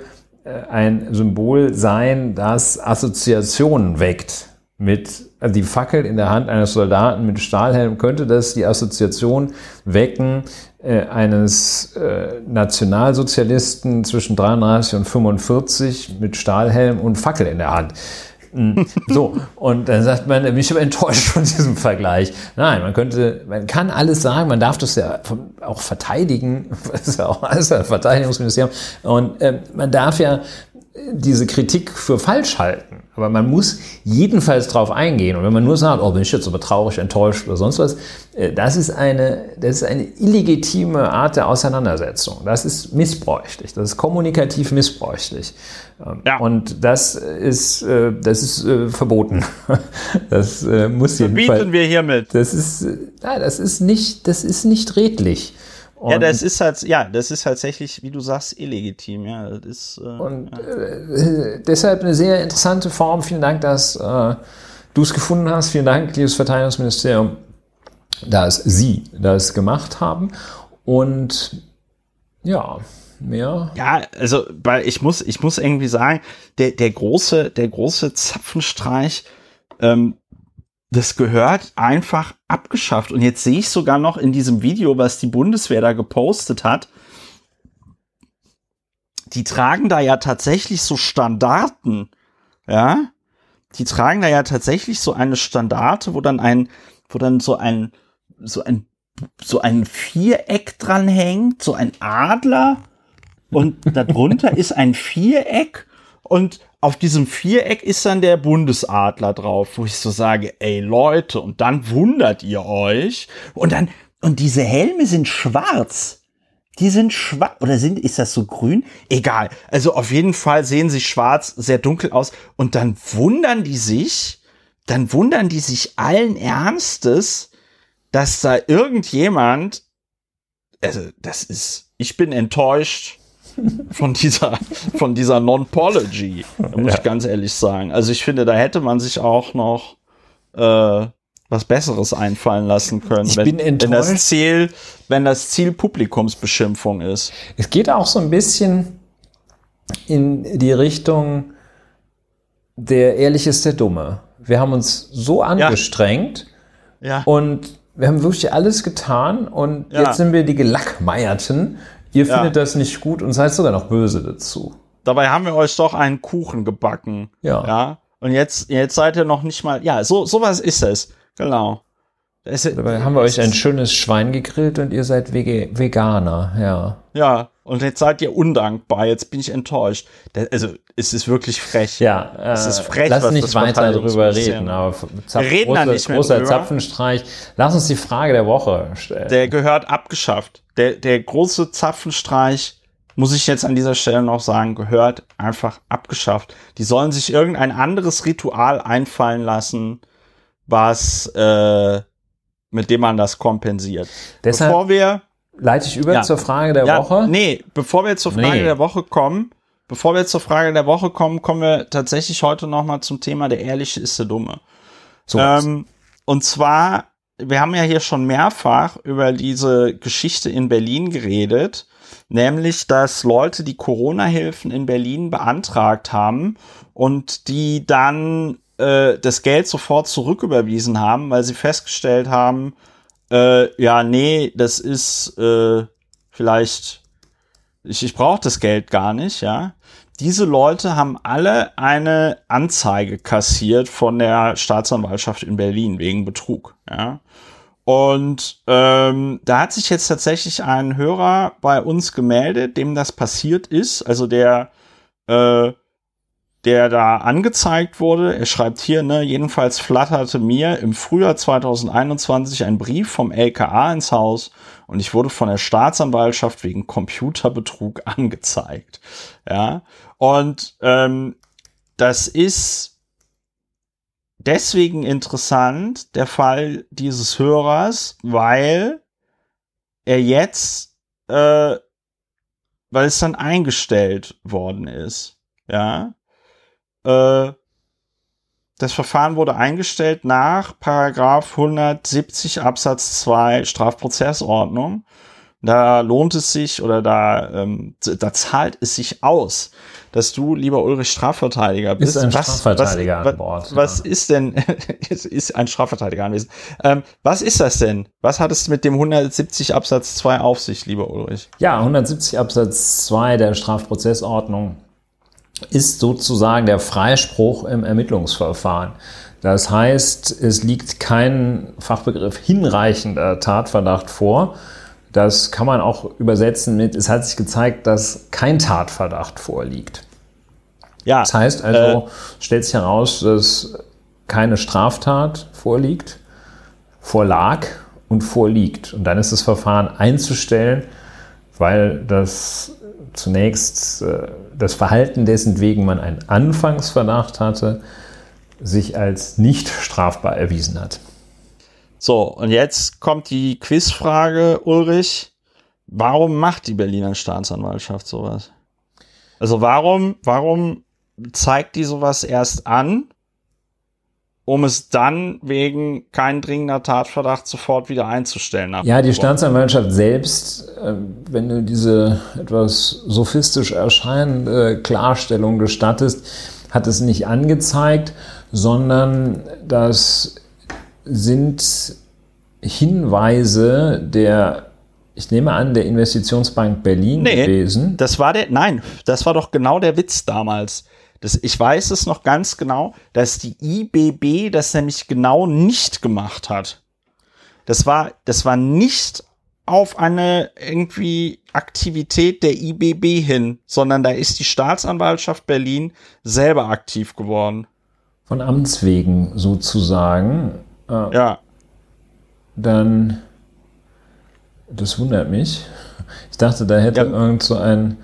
ein Symbol sein, das Assoziationen weckt mit also die Fackel in der Hand eines Soldaten mit Stahlhelm könnte das die Assoziation wecken äh, eines äh, Nationalsozialisten zwischen 33 und 45 mit Stahlhelm und Fackel in der Hand. Hm. So, und dann sagt man, bin ich aber enttäuscht von diesem Vergleich. Nein, man könnte, man kann alles sagen, man darf das ja auch verteidigen, [laughs] das ist ja auch alles ein Verteidigungsministerium, und äh, man darf ja diese Kritik für falsch halten. Aber man muss jedenfalls drauf eingehen. Und wenn man nur sagt, oh, bin ich jetzt aber traurig, enttäuscht oder sonst was, äh, das ist eine, das ist eine illegitime Art der Auseinandersetzung. Das ist missbräuchlich. Das ist kommunikativ missbräuchlich. Ähm, ja. Und das ist, äh, das ist äh, verboten. [laughs] Das muss jedenfalls. Verbieten wir hiermit. Das ist, das ist nicht, das ist nicht redlich. Und ja, das ist halt, ja, das ist tatsächlich, wie du sagst, illegitim. Ja, das ist. Äh, und ja. äh, deshalb eine sehr interessante Form. Vielen Dank, dass äh, du es gefunden hast. Vielen Dank, liebes Verteidigungsministerium, dass Sie das gemacht haben. Und ja, mehr. Ja, also, weil ich muss, ich muss irgendwie sagen, der, der große, der große Zapfenstreich, ähm, das gehört einfach abgeschafft. Und jetzt sehe ich sogar noch in diesem Video, was die Bundeswehr da gepostet hat, die tragen da ja tatsächlich so Standarten, ja. Die tragen da ja tatsächlich so eine Standarte, wo dann ein, wo dann so ein, so ein, so ein Viereck dran hängt, so ein Adler und darunter [laughs] ist ein Viereck und auf diesem Viereck ist dann der Bundesadler drauf, wo ich so sage, ey Leute, und dann wundert ihr euch. Und dann, und diese Helme sind schwarz. Die sind schwarz, oder sind, ist das so grün? Egal. Also auf jeden Fall sehen sie schwarz, sehr dunkel aus. Und dann wundern die sich, dann wundern die sich allen Ernstes, dass da irgendjemand, also das ist, ich bin enttäuscht von dieser, von dieser Non-Pology, muss ja. ich ganz ehrlich sagen. Also ich finde, da hätte man sich auch noch äh, was Besseres einfallen lassen können, ich wenn, bin enttäuscht. wenn das Ziel, wenn das Ziel Publikumsbeschimpfung ist. Es geht auch so ein bisschen in die Richtung, der Ehrlich ist der Dumme. Wir haben uns so angestrengt ja. ja. und wir haben wirklich alles getan und ja. jetzt sind wir die Gelackmeierten, Ihr ja. findet das nicht gut und seid sogar noch böse dazu. Dabei haben wir euch doch einen Kuchen gebacken. Ja. Ja. Und jetzt, jetzt seid ihr noch nicht mal. Ja, so sowas ist es. Genau. Es, Dabei haben wir euch ein schönes Schwein gegrillt und ihr seid Wege Veganer, ja. Ja, und jetzt seid ihr undankbar, jetzt bin ich enttäuscht. Das, also, es ist wirklich frech. Ja, äh, es ist frech, lass was nicht weiter darüber reden, aber Zapf, wir reden große, nicht mehr großer drüber. Zapfenstreich. Lass uns die Frage der Woche stellen. Der gehört abgeschafft. Der, der große Zapfenstreich, muss ich jetzt an dieser Stelle noch sagen, gehört einfach abgeschafft. Die sollen sich irgendein anderes Ritual einfallen lassen, was äh, mit dem man das kompensiert. Deshalb bevor wir leite ich über ja, zur Frage der ja, Woche. Nee, bevor wir zur Frage nee. der Woche kommen, bevor wir zur Frage der Woche kommen, kommen wir tatsächlich heute noch mal zum Thema der ehrliche ist der dumme. So ähm, und zwar wir haben ja hier schon mehrfach über diese Geschichte in Berlin geredet, nämlich dass Leute die Corona-Hilfen in Berlin beantragt haben und die dann äh, das Geld sofort zurücküberwiesen haben, weil sie festgestellt haben, äh, ja, nee, das ist äh, vielleicht, ich, ich brauche das Geld gar nicht, ja. Diese Leute haben alle eine Anzeige kassiert von der Staatsanwaltschaft in Berlin wegen Betrug, ja. Und ähm, da hat sich jetzt tatsächlich ein Hörer bei uns gemeldet, dem das passiert ist. Also der äh, der da angezeigt wurde. Er schreibt hier, ne, jedenfalls flatterte mir im Frühjahr 2021 ein Brief vom LKA ins Haus und ich wurde von der Staatsanwaltschaft wegen Computerbetrug [laughs] angezeigt. Ja, und ähm, das ist deswegen interessant, der Fall dieses Hörers, weil er jetzt, äh, weil es dann eingestellt worden ist. Ja, äh, das Verfahren wurde eingestellt nach Paragraph 170 Absatz 2 Strafprozessordnung. Da lohnt es sich oder da, ähm, da zahlt es sich aus, dass du, lieber Ulrich, Strafverteidiger bist. Ist ein was, Strafverteidiger was, an Bord. Was, ja. ist denn, [laughs] ist ein Strafverteidiger anwesend. Ähm, was ist das denn? Was hat es mit dem 170 Absatz 2 auf sich, lieber Ulrich? Ja, 170 Absatz 2 der Strafprozessordnung ist sozusagen der Freispruch im Ermittlungsverfahren. Das heißt, es liegt kein Fachbegriff hinreichender Tatverdacht vor. Das kann man auch übersetzen mit, es hat sich gezeigt, dass kein Tatverdacht vorliegt. Ja, das heißt also, äh, stellt sich heraus, dass keine Straftat vorliegt, vorlag und vorliegt. Und dann ist das Verfahren einzustellen, weil das zunächst äh, das Verhalten dessen, wegen man einen Anfangsverdacht hatte, sich als nicht strafbar erwiesen hat. So, und jetzt kommt die Quizfrage, Ulrich. Warum macht die Berliner Staatsanwaltschaft sowas? Also warum, warum zeigt die sowas erst an um es dann wegen kein dringender Tatverdacht sofort wieder einzustellen. Ja, die Staatsanwaltschaft selbst, äh, wenn du diese etwas sophistisch erscheinende Klarstellung gestattest, hat es nicht angezeigt, sondern das sind Hinweise der ich nehme an, der Investitionsbank Berlin nee, gewesen. Das war der, nein, das war doch genau der Witz damals. Das, ich weiß es noch ganz genau, dass die IBB das nämlich genau nicht gemacht hat. Das war, das war nicht auf eine irgendwie Aktivität der IBB hin, sondern da ist die Staatsanwaltschaft Berlin selber aktiv geworden. Von Amts wegen sozusagen. Äh, ja. Dann, das wundert mich. Ich dachte, da hätte ja. irgend so ein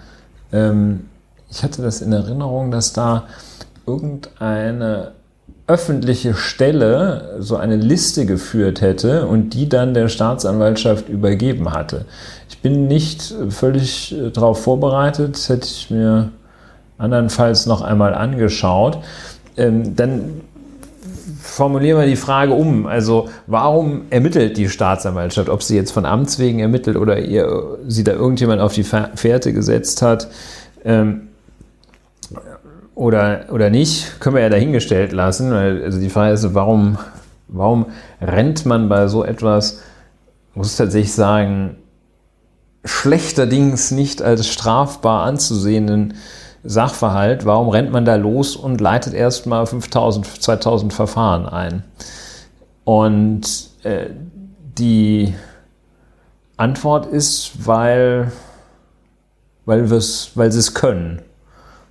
ähm, ich hatte das in Erinnerung, dass da irgendeine öffentliche Stelle so eine Liste geführt hätte und die dann der Staatsanwaltschaft übergeben hatte. Ich bin nicht völlig äh, darauf vorbereitet, hätte ich mir andernfalls noch einmal angeschaut. Ähm, dann formulieren wir die Frage um. Also warum ermittelt die Staatsanwaltschaft, ob sie jetzt von Amts wegen ermittelt oder ihr, sie da irgendjemand auf die Fährte gesetzt hat? Ähm, oder, oder nicht, können wir ja dahingestellt lassen. Also die Frage ist, warum, warum rennt man bei so etwas, muss ich tatsächlich sagen, schlechterdings nicht als strafbar anzusehenden Sachverhalt, warum rennt man da los und leitet erstmal 5000, 2000 Verfahren ein? Und äh, die Antwort ist, weil, weil, weil sie es können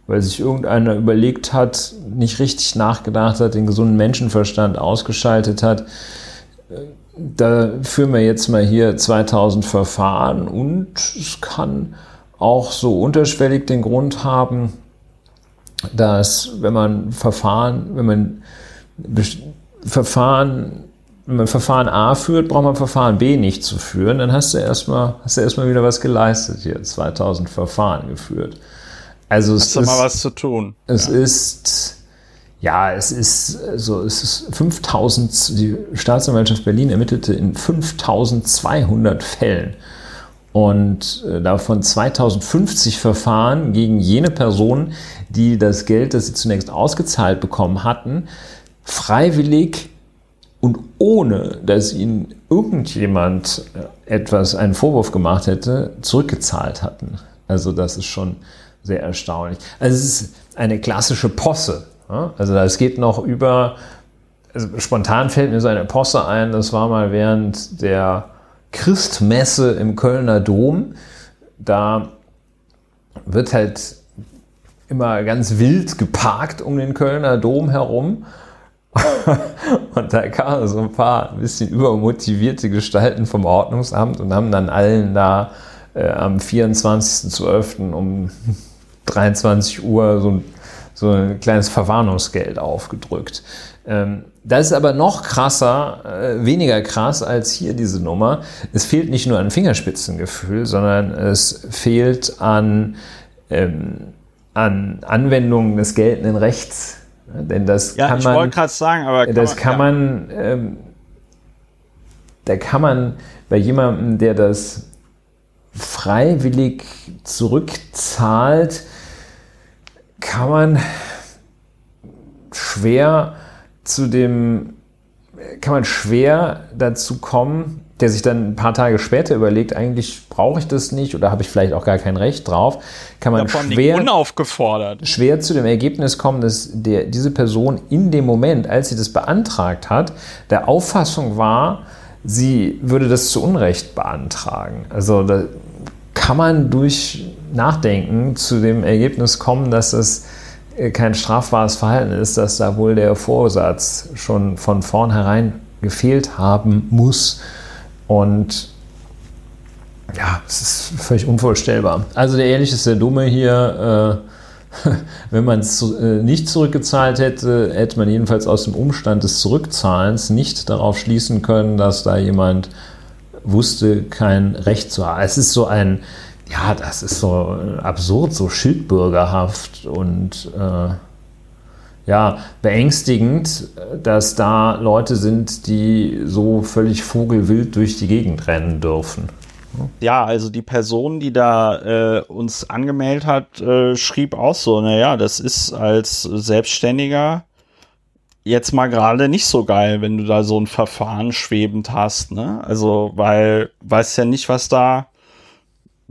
weil sich irgendeiner überlegt hat, nicht richtig nachgedacht hat, den gesunden Menschenverstand ausgeschaltet hat. Da führen wir jetzt mal hier 2000 Verfahren und es kann auch so unterschwellig den Grund haben, dass wenn man Verfahren, wenn man Verfahren, wenn man Verfahren A führt, braucht man Verfahren B nicht zu führen, dann hast du erstmal, hast du erstmal wieder was geleistet hier, 2000 Verfahren geführt. Also es ist, mal was zu tun. Es ja. ist ja, es ist so, es ist 5000, die Staatsanwaltschaft Berlin ermittelte in 5200 Fällen und äh, davon 2050 Verfahren gegen jene Personen, die das Geld, das sie zunächst ausgezahlt bekommen hatten, freiwillig und ohne, dass ihnen irgendjemand äh, etwas, einen Vorwurf gemacht hätte, zurückgezahlt hatten. Also das ist schon sehr erstaunlich. Also es ist eine klassische Posse. Also es geht noch über, also spontan fällt mir so eine Posse ein, das war mal während der Christmesse im Kölner Dom. Da wird halt immer ganz wild geparkt um den Kölner Dom herum. [laughs] und da kamen so ein paar ein bisschen übermotivierte Gestalten vom Ordnungsamt und haben dann allen da äh, am 24.12. um 23 Uhr so ein, so ein kleines Verwarnungsgeld aufgedrückt. Ähm, das ist aber noch krasser, äh, weniger krass als hier diese Nummer. Es fehlt nicht nur an Fingerspitzengefühl, sondern es fehlt an, ähm, an Anwendung des geltenden Rechts. Denn das ja, kann ich man. Ich wollte gerade sagen, aber kann das man, kann ja. man. Ähm, da kann man bei jemandem, der das freiwillig zurückzahlt, kann man schwer zu dem, kann man schwer dazu kommen, der sich dann ein paar Tage später überlegt, eigentlich brauche ich das nicht oder habe ich vielleicht auch gar kein Recht drauf, kann man schwer, schwer zu dem Ergebnis kommen, dass der, diese Person in dem Moment, als sie das beantragt hat, der Auffassung war, sie würde das zu Unrecht beantragen. Also da kann man durch Nachdenken zu dem Ergebnis kommen, dass das äh, kein strafbares Verhalten ist, dass da wohl der Vorsatz schon von vornherein gefehlt haben muss und ja, es ist völlig unvorstellbar. Also der Ehrliche ist der Dumme hier. Äh, [laughs] wenn man es äh, nicht zurückgezahlt hätte, hätte man jedenfalls aus dem Umstand des Zurückzahlens nicht darauf schließen können, dass da jemand wusste, kein Recht zu haben. Es ist so ein, ja, das ist so absurd, so schildbürgerhaft und äh, ja, beängstigend, dass da Leute sind, die so völlig vogelwild durch die Gegend rennen dürfen. Ja, also die Person, die da äh, uns angemeldet hat, äh, schrieb auch so, naja, das ist als Selbstständiger jetzt mal gerade nicht so geil, wenn du da so ein Verfahren schwebend hast, ne? Also, weil weißt ja nicht, was da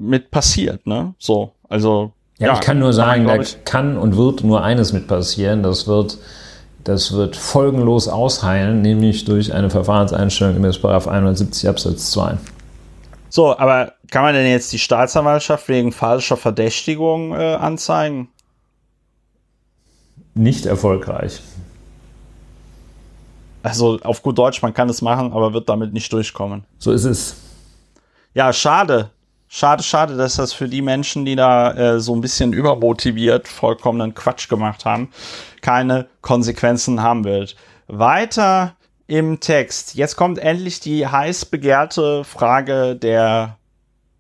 mit passiert, ne? So, also ja, ja, ich kann nur sagen, da kann und wird nur eines mit passieren. Das wird, das wird folgenlos ausheilen, nämlich durch eine Verfahrenseinstellung im 170 Absatz 2. So, aber kann man denn jetzt die Staatsanwaltschaft wegen falscher Verdächtigung äh, anzeigen? Nicht erfolgreich. Also auf gut Deutsch, man kann es machen, aber wird damit nicht durchkommen. So ist es. Ja, schade. Schade, schade, dass das für die Menschen, die da äh, so ein bisschen übermotiviert vollkommenen Quatsch gemacht haben, keine Konsequenzen haben wird. Weiter im Text. Jetzt kommt endlich die heiß begehrte Frage der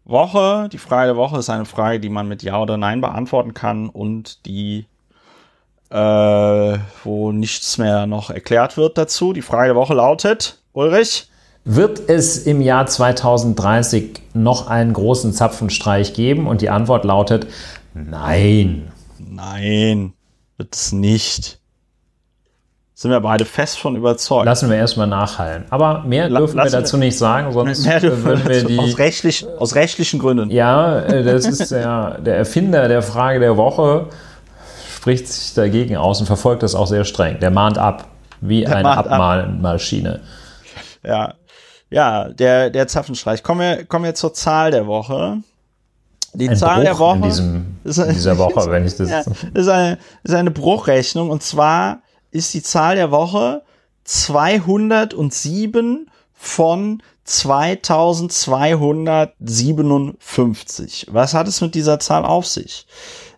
Woche. Die Frage der Woche ist eine Frage, die man mit Ja oder Nein beantworten kann und die, äh, wo nichts mehr noch erklärt wird dazu. Die Frage der Woche lautet, Ulrich? Wird es im Jahr 2030 noch einen großen Zapfenstreich geben? Und die Antwort lautet nein. Nein, wird es nicht. Sind wir beide fest von überzeugt. Lassen wir erstmal nachhallen. Aber mehr dürfen wir dazu wir, nicht sagen, sonst mehr würden wir die. Aus, rechtlich, aus rechtlichen Gründen. Ja, äh, das ist der, der Erfinder der Frage der Woche, spricht sich dagegen aus und verfolgt das auch sehr streng. Der mahnt ab, wie der eine Abmahnmaschine. Ja, ja, der, der Zapfenstreich. Kommen wir, kommen wir zur Zahl der Woche. Die ein Zahl Bruch der Woche. In, diesem, ist, in dieser [laughs] Woche, wenn ich das. Ja, ist, eine, ist eine Bruchrechnung. Und zwar ist die Zahl der Woche 207 von 2257. Was hat es mit dieser Zahl auf sich?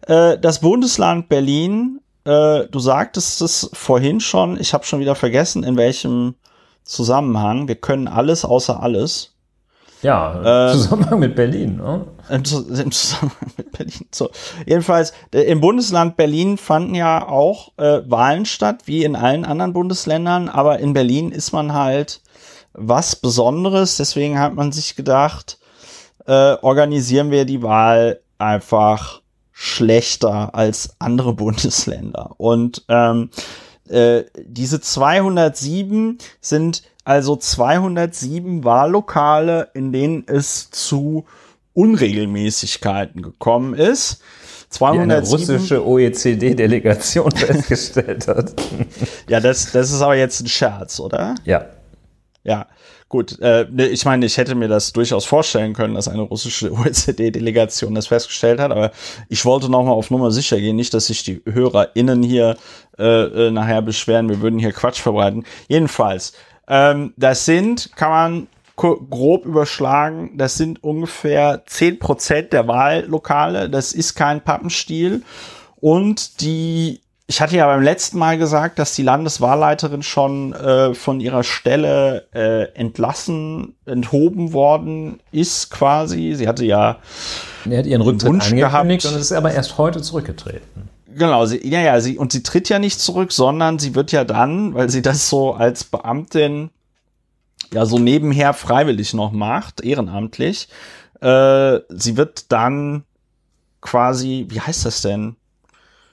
Äh, das Bundesland Berlin, äh, du sagtest es vorhin schon, ich habe schon wieder vergessen, in welchem Zusammenhang. Wir können alles außer alles. Ja, im Zusammenhang mit Berlin. Ne? Im, Zusammenhang mit Berlin. So. Jedenfalls, im Bundesland Berlin fanden ja auch äh, Wahlen statt, wie in allen anderen Bundesländern, aber in Berlin ist man halt was Besonderes. Deswegen hat man sich gedacht, äh, organisieren wir die Wahl einfach schlechter als andere Bundesländer. Und ähm, äh, diese 207 sind also 207 Wahllokale, in denen es zu Unregelmäßigkeiten gekommen ist. 207, Wie eine russische OECD-Delegation [laughs] festgestellt hat. ja, das, das ist aber jetzt ein Scherz, oder? Ja. Ja. Gut, äh, ne, ich meine, ich hätte mir das durchaus vorstellen können, dass eine russische [laughs] OECD-Delegation das festgestellt hat, aber ich wollte nochmal auf Nummer sicher gehen, nicht, dass sich die HörerInnen hier äh, äh, nachher beschweren, wir würden hier Quatsch verbreiten. Jedenfalls, ähm, das sind, kann man grob überschlagen, das sind ungefähr zehn Prozent der Wahllokale, das ist kein Pappenstiel und die ich hatte ja beim letzten Mal gesagt, dass die Landeswahlleiterin schon äh, von ihrer Stelle äh, entlassen, enthoben worden ist quasi. Sie hatte ja er hat ihren Rücktritt Wunsch angekündigt gehabt. und ist aber erst heute zurückgetreten. Genau, sie, ja, ja, sie, und sie tritt ja nicht zurück, sondern sie wird ja dann, weil sie das so als Beamtin ja so nebenher freiwillig noch macht, ehrenamtlich, äh, sie wird dann quasi, wie heißt das denn?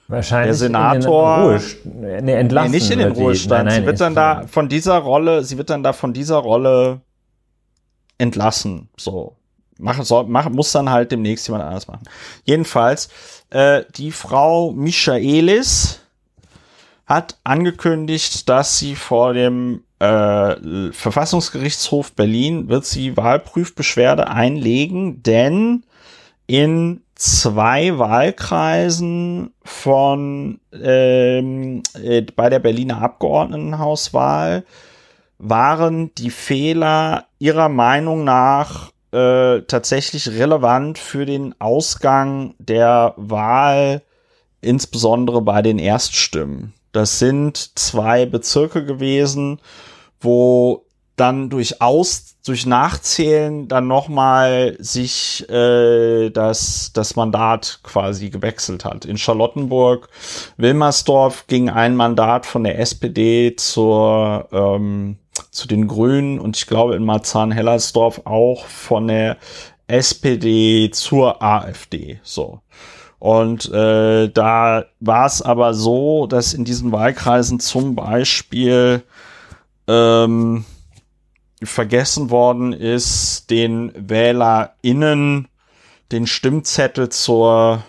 Wahrscheinlich der Senator in den nee, entlassen nee, nicht in den Ruhestand. Nein, nein, sie wird dann da von dieser Rolle, sie wird dann da von dieser Rolle entlassen. So machen soll, machen muss dann halt demnächst jemand anders machen. Jedenfalls äh, die Frau Michaelis hat angekündigt, dass sie vor dem äh, Verfassungsgerichtshof Berlin wird sie Wahlprüfbeschwerde einlegen, denn in zwei Wahlkreisen von ähm, äh, bei der Berliner Abgeordnetenhauswahl waren die Fehler ihrer Meinung nach äh, tatsächlich relevant für den Ausgang der Wahl, insbesondere bei den Erststimmen. Das sind zwei Bezirke gewesen, wo dann durchaus durch Nachzählen dann nochmal sich äh, das, das Mandat quasi gewechselt hat. In Charlottenburg, Wilmersdorf ging ein Mandat von der SPD zur, ähm, zu den Grünen und ich glaube in Marzahn-Hellersdorf auch von der SPD zur AfD. So. Und äh, da war es aber so, dass in diesen Wahlkreisen zum Beispiel ähm, vergessen worden ist, den WählerInnen den Stimmzettel zur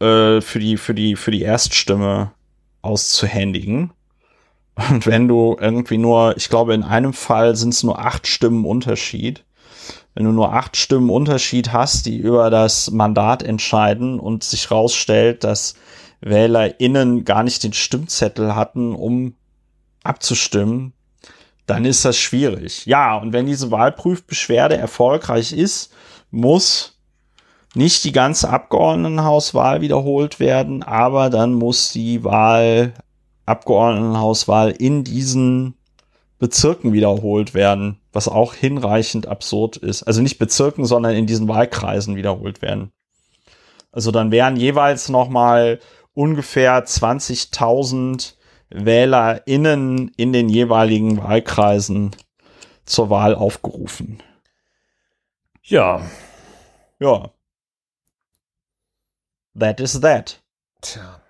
äh, für die für die für die Erststimme auszuhändigen. Und wenn du irgendwie nur, ich glaube, in einem Fall sind es nur acht Stimmen Unterschied. Wenn du nur acht Stimmen Unterschied hast, die über das Mandat entscheiden und sich rausstellt, dass WählerInnen gar nicht den Stimmzettel hatten, um abzustimmen, dann ist das schwierig. Ja, und wenn diese Wahlprüfbeschwerde erfolgreich ist, muss nicht die ganze Abgeordnetenhauswahl wiederholt werden, aber dann muss die Wahl, Abgeordnetenhauswahl in diesen Bezirken wiederholt werden, was auch hinreichend absurd ist. Also nicht Bezirken, sondern in diesen Wahlkreisen wiederholt werden. Also dann wären jeweils noch mal ungefähr 20.000 WählerInnen in den jeweiligen Wahlkreisen zur Wahl aufgerufen. Ja. Ja. That is that. Tja.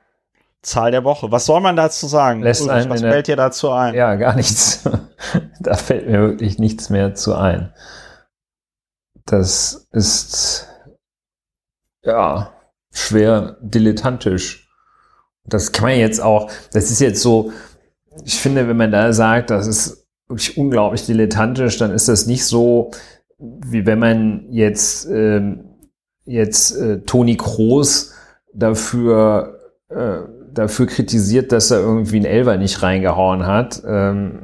Zahl der Woche. Was soll man dazu sagen? Lässt Ulrich, was fällt dir dazu ein? Ja, gar nichts. [laughs] da fällt mir wirklich nichts mehr zu ein. Das ist ja schwer dilettantisch das kann man jetzt auch, das ist jetzt so, ich finde, wenn man da sagt, das ist wirklich unglaublich dilettantisch, dann ist das nicht so, wie wenn man jetzt, ähm, jetzt äh, Toni Kroos dafür, äh, dafür kritisiert, dass er irgendwie einen Elver nicht reingehauen hat, ähm,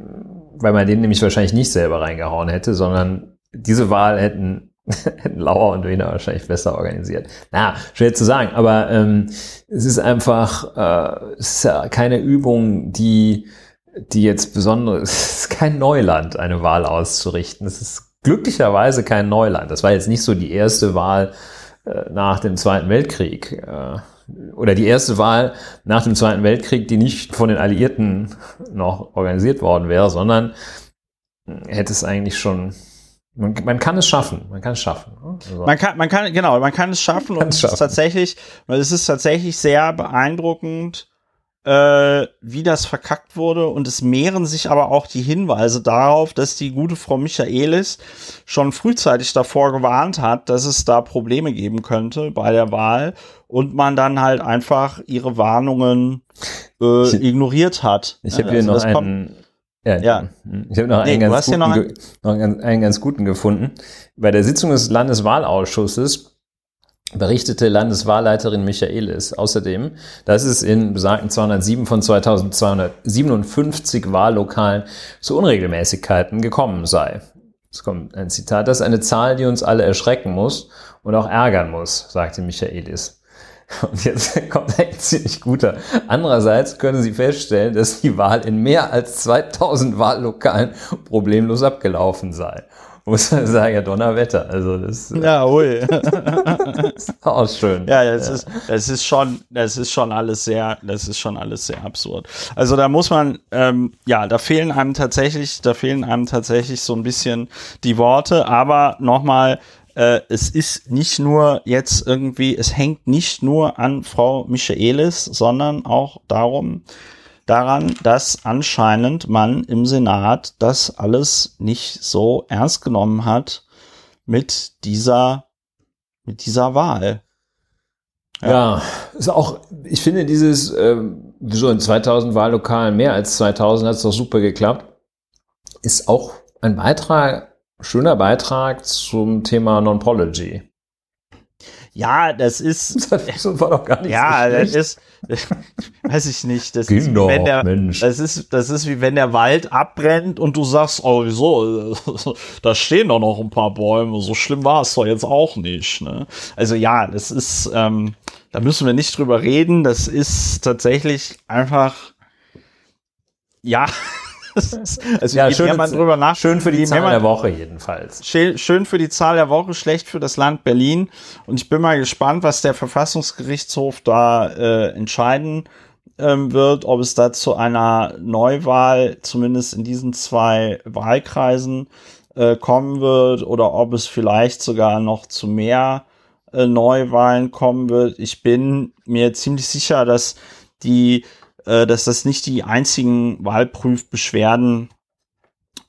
weil man den nämlich wahrscheinlich nicht selber reingehauen hätte, sondern diese Wahl hätten [laughs] Lauer und Wiener wahrscheinlich besser organisiert. Na, schwer zu sagen, aber ähm, es ist einfach, äh, es ist ja keine Übung, die, die jetzt besonders, [laughs] es ist kein Neuland, eine Wahl auszurichten. Es ist glücklicherweise kein Neuland. Das war jetzt nicht so die erste Wahl äh, nach dem Zweiten Weltkrieg. Äh, oder die erste Wahl nach dem Zweiten Weltkrieg, die nicht von den Alliierten noch organisiert worden wäre, sondern hätte es eigentlich schon man, man, kann es schaffen, man kann es schaffen. Ne? Also. Man kann, man kann, genau, man kann es schaffen und es, schaffen. ist tatsächlich, es ist tatsächlich sehr beeindruckend, äh, wie das verkackt wurde und es mehren sich aber auch die Hinweise darauf, dass die gute Frau Michaelis schon frühzeitig davor gewarnt hat, dass es da Probleme geben könnte bei der Wahl und man dann halt einfach ihre Warnungen äh, ich, ignoriert hat. Ich habe hier also noch einen ja, ja. Ich habe noch, nee, einen, ganz guten, noch, einen? noch einen ganz guten gefunden. Bei der Sitzung des Landeswahlausschusses berichtete Landeswahlleiterin Michaelis außerdem, dass es in besagten 207 von 2257 Wahllokalen zu Unregelmäßigkeiten gekommen sei. Es kommt ein Zitat, das ist eine Zahl, die uns alle erschrecken muss und auch ärgern muss, sagte Michaelis. Und jetzt [laughs] kommt ein ziemlich guter. Andererseits können Sie feststellen, dass die Wahl in mehr als 2000 Wahllokalen problemlos abgelaufen sei. muss man sagen, ja, Donnerwetter. Also das ja, ui. [laughs] [laughs] ist auch schön. Ja, das ja. ist, das ist schon, das ist schon alles sehr, das ist schon alles sehr absurd. Also da muss man, ähm, ja, da fehlen einem tatsächlich, da fehlen einem tatsächlich so ein bisschen die Worte, aber nochmal, äh, es ist nicht nur jetzt irgendwie, es hängt nicht nur an Frau Michaelis, sondern auch darum, daran, dass anscheinend man im Senat das alles nicht so ernst genommen hat mit dieser, mit dieser Wahl. Ja, ja ist auch, ich finde dieses, ähm, so in 2000 Wahllokalen, mehr als 2000 hat es doch super geklappt, ist auch ein Beitrag, schöner Beitrag zum Thema Non-Pology. Ja, das ist. [laughs] Das war doch gar nicht Ja, so das ist. [laughs] Weiß ich nicht. Das ist, doch, wenn der, Mensch. das ist, das ist wie wenn der Wald abbrennt und du sagst, oh, wieso? [laughs] Da stehen doch noch ein paar Bäume. So schlimm war es doch jetzt auch nicht. Ne? Also ja, das ist. Ähm, da müssen wir nicht drüber reden. Das ist tatsächlich einfach. Ja, [laughs] also ja, schön, man drüber nach, schön für die Zahl der Woche jedenfalls. Schön für die Zahl der Woche, schlecht für das Land Berlin. Und ich bin mal gespannt, was der Verfassungsgerichtshof da äh, entscheiden ähm, wird, ob es da zu einer Neuwahl, zumindest in diesen zwei Wahlkreisen, äh, kommen wird oder ob es vielleicht sogar noch zu mehr äh, Neuwahlen kommen wird. Ich bin mir ziemlich sicher, dass die äh, dass das nicht die einzigen Wahlprüfbeschwerden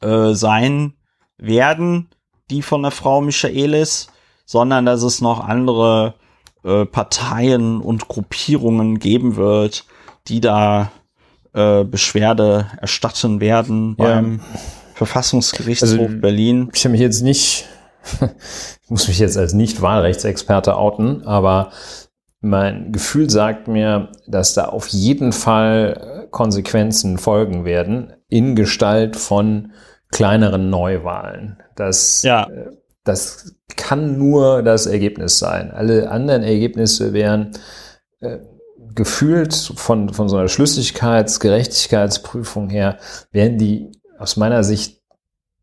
äh, sein werden, die von der Frau Michaelis, sondern dass es noch andere äh, Parteien und Gruppierungen geben wird, die da äh, Beschwerde erstatten werden ja. beim Verfassungsgerichtshof also, Berlin. Ich habe mich jetzt nicht, [laughs] ich muss mich jetzt als Nicht-Wahlrechtsexperte outen, aber mein Gefühl sagt mir, dass da auf jeden Fall Konsequenzen folgen werden in Gestalt von kleineren Neuwahlen. Das, ja. Äh, das kann nur das Ergebnis sein. Alle anderen Ergebnisse wären äh, gefühlt von, von so einer Schlüssigkeits-, Gerechtigkeitsprüfung her, wären die aus meiner Sicht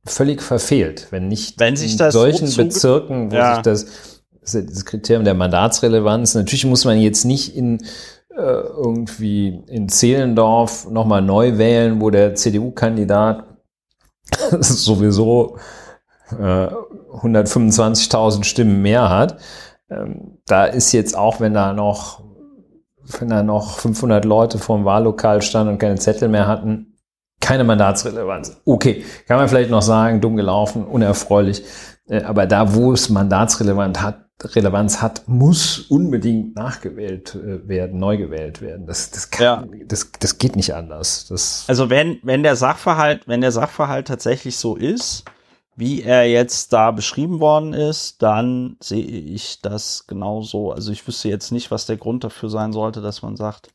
völlig verfehlt, wenn nicht wenn in solchen Bezirken, wo ja. sich das das Kriterium der Mandatsrelevanz. Natürlich muss man jetzt nicht in äh, irgendwie in Zehlendorf nochmal neu wählen, wo der CDU-Kandidat [laughs] sowieso äh, 125.000 Stimmen mehr hat. Ähm, da ist jetzt auch, wenn da noch wenn da noch 500 Leute vor dem Wahllokal standen und keine Zettel mehr hatten, keine Mandatsrelevanz. Okay, kann man vielleicht noch sagen, dumm gelaufen, unerfreulich. Äh, aber da, wo es Mandatsrelevanz hat, Relevanz hat, muss unbedingt nachgewählt äh, werden, neu gewählt werden. Das, das, kann, ja. das, das geht nicht anders. Das also wenn, wenn der Sachverhalt, wenn der Sachverhalt tatsächlich so ist, wie er jetzt da beschrieben worden ist, dann sehe ich das genauso. Also ich wüsste jetzt nicht, was der Grund dafür sein sollte, dass man sagt,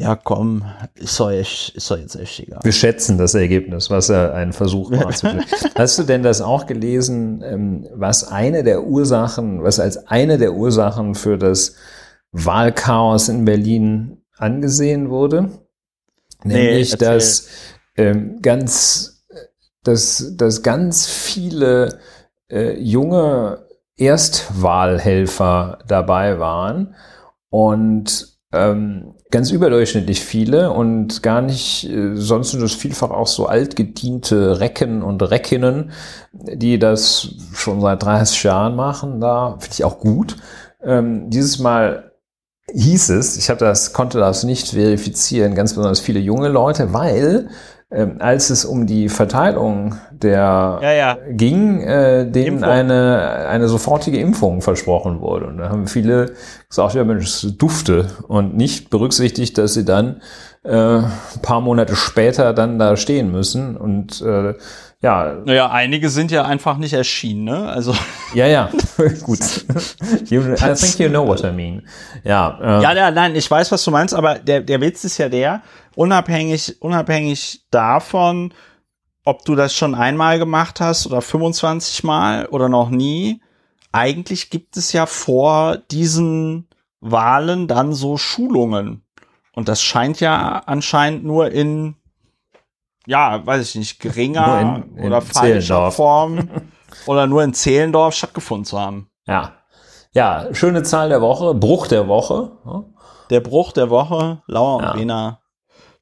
ja komm, ist doch, echt, ist doch jetzt echt egal. Wir schätzen das Ergebnis, was ja ein Versuch war. [laughs] Hast du denn das auch gelesen, ähm, was eine der Ursachen, was als eine der Ursachen für das Wahlchaos in Berlin angesehen wurde? Nämlich, nee, dass ähm, ganz, dass, dass ganz viele äh, junge Erstwahlhelfer dabei waren und ähm, ganz überdurchschnittlich viele und gar nicht, äh, sonst sind es vielfach auch so altgediente Recken und Reckinnen, die das schon seit 30 Jahren machen. Da finde ich auch gut. Ähm, dieses Mal hieß es, ich habe das, konnte das nicht verifizieren, ganz besonders viele junge Leute, weil ähm, als es um die Verteilung der ja, ja. ging, äh, denen eine, eine sofortige Impfung versprochen wurde. Und da haben viele gesagt, ja Mensch, es dufte und nicht berücksichtigt, dass sie dann äh, ein paar Monate später dann da stehen müssen und äh, ja. Naja, einige sind ja einfach nicht erschienen, ne? Also. Ja, ja, [laughs] gut. You, I think you know what I mean. Ja, äh, ja, ja, nein, ich weiß, was du meinst, aber der, der Witz ist ja der, unabhängig, unabhängig davon, ob du das schon einmal gemacht hast oder 25 Mal oder noch nie, eigentlich gibt es ja vor diesen Wahlen dann so Schulungen. Und das scheint ja anscheinend nur in ja, weiß ich nicht, geringer in, in oder falscher Form [laughs] oder nur in Zehlendorf stattgefunden zu haben. Ja. Ja, schöne Zahl der Woche, Bruch der Woche. Der Bruch der Woche, Lauer ja. und Wiener,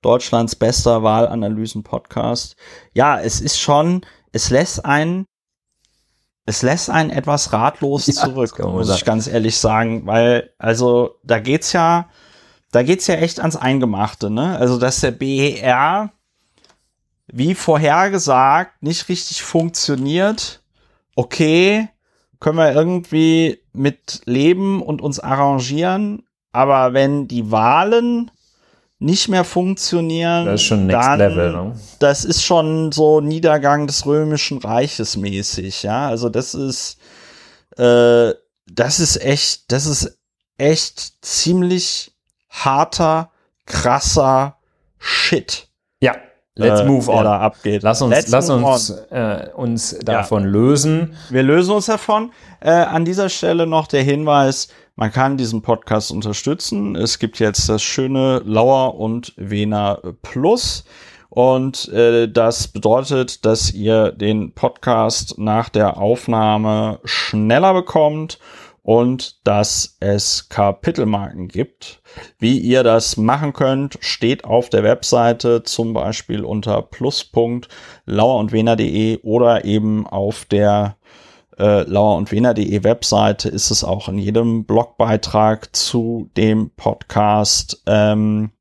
Deutschlands bester Wahlanalysen-Podcast. Ja, es ist schon, es lässt einen, es lässt einen etwas ratlos [laughs] ja, zurück, muss ich ganz ehrlich sagen, weil, also, da geht's ja, da geht's ja echt ans Eingemachte, ne? Also, dass der BER, wie vorhergesagt, nicht richtig funktioniert, okay, können wir irgendwie mit leben und uns arrangieren, aber wenn die Wahlen nicht mehr funktionieren, das ist schon Next dann, Level, ne? das ist schon so Niedergang des römischen Reiches mäßig, ja. Also das ist, äh, das ist echt, das ist echt ziemlich harter, krasser Shit. Ja, let's äh, move on. Da abgeht. Lass uns, let's lass uns, äh, uns davon ja. lösen. Wir lösen uns davon. Äh, an dieser Stelle noch der Hinweis, man kann diesen Podcast unterstützen. Es gibt jetzt das schöne Lauer und Wiener Plus. Und äh, das bedeutet, dass ihr den Podcast nach der Aufnahme schneller bekommt und dass es Kapitelmarken gibt. Wie ihr das machen könnt, steht auf der Webseite zum Beispiel unter plus.lauerundwener.de oder eben auf der äh, lauer und Wiener.de Webseite ist es auch in jedem Blogbeitrag zu dem Podcast ähm,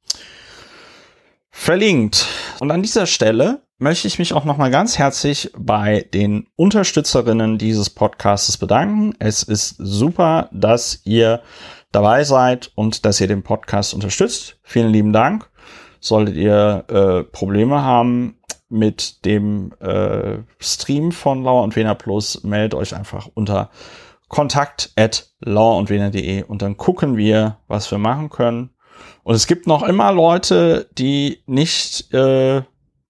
verlinkt. Und an dieser Stelle möchte ich mich auch nochmal ganz herzlich bei den Unterstützerinnen dieses Podcasts bedanken. Es ist super, dass ihr dabei seid und dass ihr den Podcast unterstützt. Vielen lieben Dank. Solltet ihr äh, Probleme haben, mit dem äh, Stream von Lauer und Wiener Plus, meldet euch einfach unter kontakt at lauerundwener.de und dann gucken wir, was wir machen können. Und es gibt noch immer Leute, die nicht äh,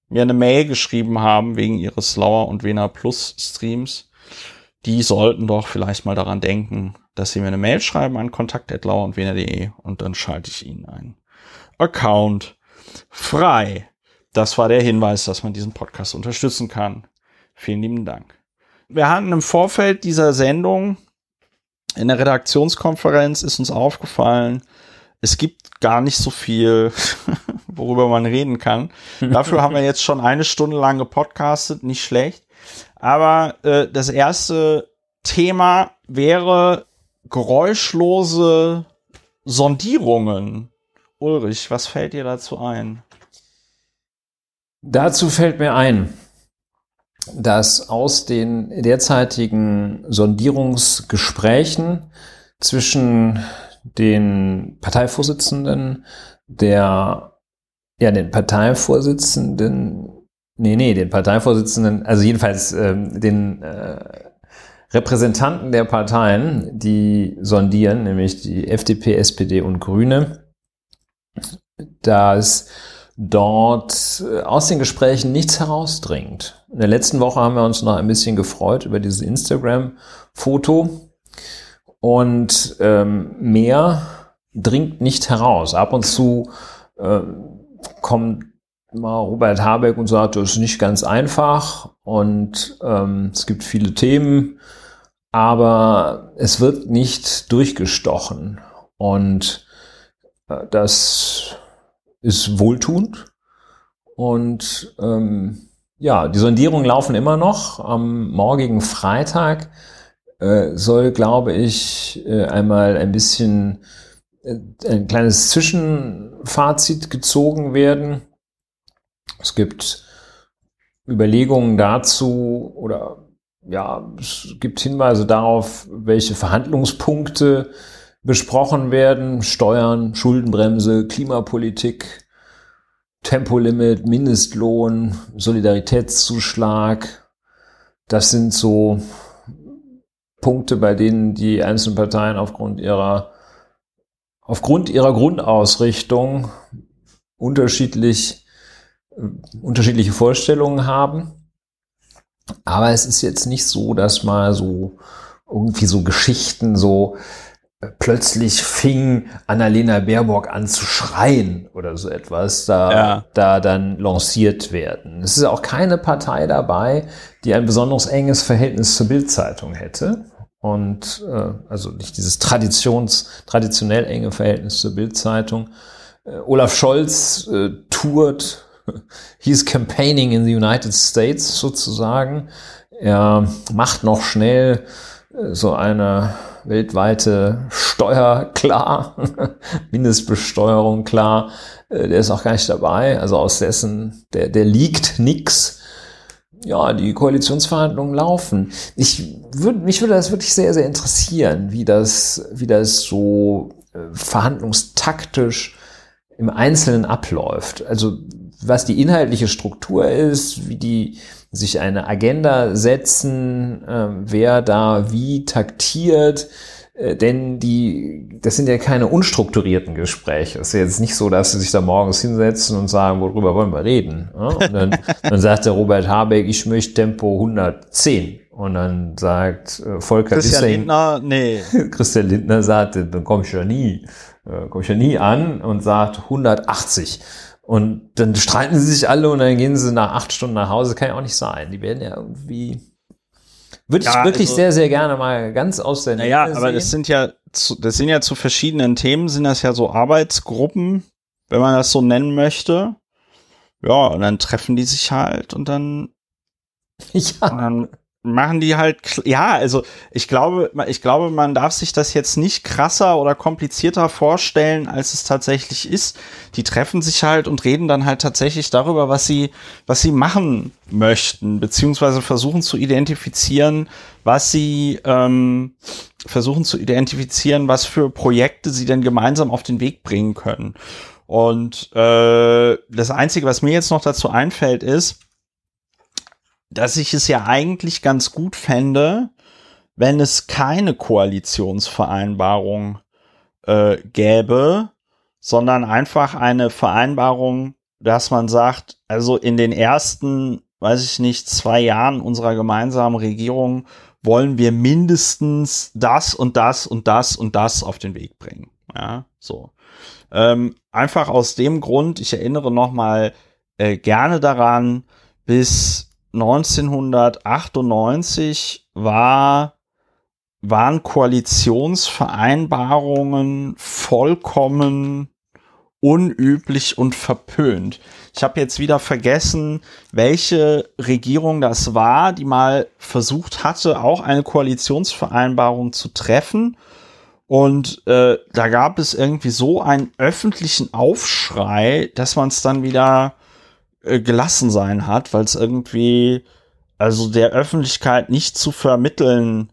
mir eine Mail geschrieben haben wegen ihres Lauer und Wiener Plus Streams. Die sollten doch vielleicht mal daran denken, dass sie mir eine Mail schreiben an kontakt.lauerundwener.de und dann schalte ich ihnen einen Account frei das war der Hinweis, dass man diesen Podcast unterstützen kann. Vielen lieben Dank. Wir hatten im Vorfeld dieser Sendung in der Redaktionskonferenz ist uns aufgefallen, es gibt gar nicht so viel, [laughs] worüber man reden kann. [laughs] Dafür haben wir jetzt schon eine Stunde lang gepodcastet, nicht schlecht. Aber äh, das erste Thema wäre geräuschlose Sondierungen. Ulrich, was fällt dir dazu ein? Dazu fällt mir ein, dass aus den derzeitigen Sondierungsgesprächen zwischen den Parteivorsitzenden der, ja, den Parteivorsitzenden, nee, nee, den Parteivorsitzenden, also jedenfalls ähm, den äh, Repräsentanten der Parteien, die sondieren, nämlich die FDP, SPD und Grüne, dass dort äh, aus den Gesprächen nichts herausdringt. In der letzten Woche haben wir uns noch ein bisschen gefreut über dieses Instagram-Foto und ähm, mehr dringt nicht heraus. Ab und zu äh, kommt mal Robert Habeck und sagt, das ist nicht ganz einfach und ähm, es gibt viele Themen, aber es wird nicht durchgestochen und äh, das ist wohltuend. Und ähm, ja, die Sondierungen laufen immer noch. Am morgigen Freitag äh, soll, glaube ich, äh, einmal ein bisschen äh, ein kleines Zwischenfazit gezogen werden. Es gibt Überlegungen dazu oder ja, es gibt Hinweise darauf, welche Verhandlungspunkte besprochen werden. Steuern, Schuldenbremse, Klimapolitik, Tempolimit, Mindestlohn, Solidaritätszuschlag. Das sind so Punkte, bei denen die einzelnen Parteien aufgrund ihrer, aufgrund ihrer Grundausrichtung unterschiedlich, unterschiedliche Vorstellungen haben. Aber es ist jetzt nicht so, dass mal so irgendwie so Geschichten so plötzlich fing Annalena Baerbock an zu schreien oder so etwas, da, ja. da dann lanciert werden. Es ist auch keine Partei dabei, die ein besonders enges Verhältnis zur Bildzeitung hätte. Und äh, also nicht dieses Traditions, traditionell enge Verhältnis zur Bildzeitung. Äh, Olaf Scholz äh, tourt, [laughs] he's campaigning in the United States sozusagen. Er macht noch schnell äh, so eine weltweite Steuer klar, [laughs] Mindestbesteuerung klar. Äh, der ist auch gar nicht dabei. Also aus dessen, der, der liegt nix. Ja, die Koalitionsverhandlungen laufen. Ich würde, mich würde das wirklich sehr, sehr interessieren, wie das, wie das so äh, verhandlungstaktisch im Einzelnen abläuft. Also was die inhaltliche Struktur ist, wie die sich eine Agenda setzen, äh, wer da wie taktiert, denn die, das sind ja keine unstrukturierten Gespräche. Es ist jetzt nicht so, dass sie sich da morgens hinsetzen und sagen, worüber wollen wir reden. Ja? Und dann, [laughs] dann sagt der Robert Habeck, ich möchte Tempo 110. Und dann sagt äh, Volker Christian Wissing, Lindner, nee. [laughs] Christian Lindner sagt, dann komme ich ja nie, äh, komme ich ja nie an und sagt 180. Und dann streiten sie sich alle und dann gehen sie nach acht Stunden nach Hause. Kann ja auch nicht sein. Die werden ja irgendwie. Würde ja, ich wirklich also, sehr, sehr gerne mal ganz aus der Nähe Naja, aber das sind ja, zu, das sind ja zu verschiedenen Themen, sind das ja so Arbeitsgruppen, wenn man das so nennen möchte. Ja, und dann treffen die sich halt und dann, [laughs] ja. Und dann machen die halt, ja, also ich glaube, ich glaube, man darf sich das jetzt nicht krasser oder komplizierter vorstellen, als es tatsächlich ist. Die treffen sich halt und reden dann halt tatsächlich darüber, was sie, was sie machen möchten, beziehungsweise versuchen zu identifizieren, was sie, ähm, versuchen zu identifizieren, was für Projekte sie denn gemeinsam auf den Weg bringen können. Und äh, das Einzige, was mir jetzt noch dazu einfällt, ist, dass ich es ja eigentlich ganz gut fände, wenn es keine Koalitionsvereinbarung äh, gäbe, sondern einfach eine Vereinbarung, dass man sagt, also in den ersten, weiß ich nicht, zwei Jahren unserer gemeinsamen Regierung wollen wir mindestens das und das und das und das auf den Weg bringen. Ja, so. Ähm, einfach aus dem Grund, ich erinnere noch mal äh, gerne daran, bis 1998 war, waren Koalitionsvereinbarungen vollkommen unüblich und verpönt. Ich habe jetzt wieder vergessen, welche Regierung das war, die mal versucht hatte, auch eine Koalitionsvereinbarung zu treffen. Und äh, da gab es irgendwie so einen öffentlichen Aufschrei, dass man es dann wieder äh, gelassen sein hat, weil es irgendwie also der Öffentlichkeit nicht zu vermitteln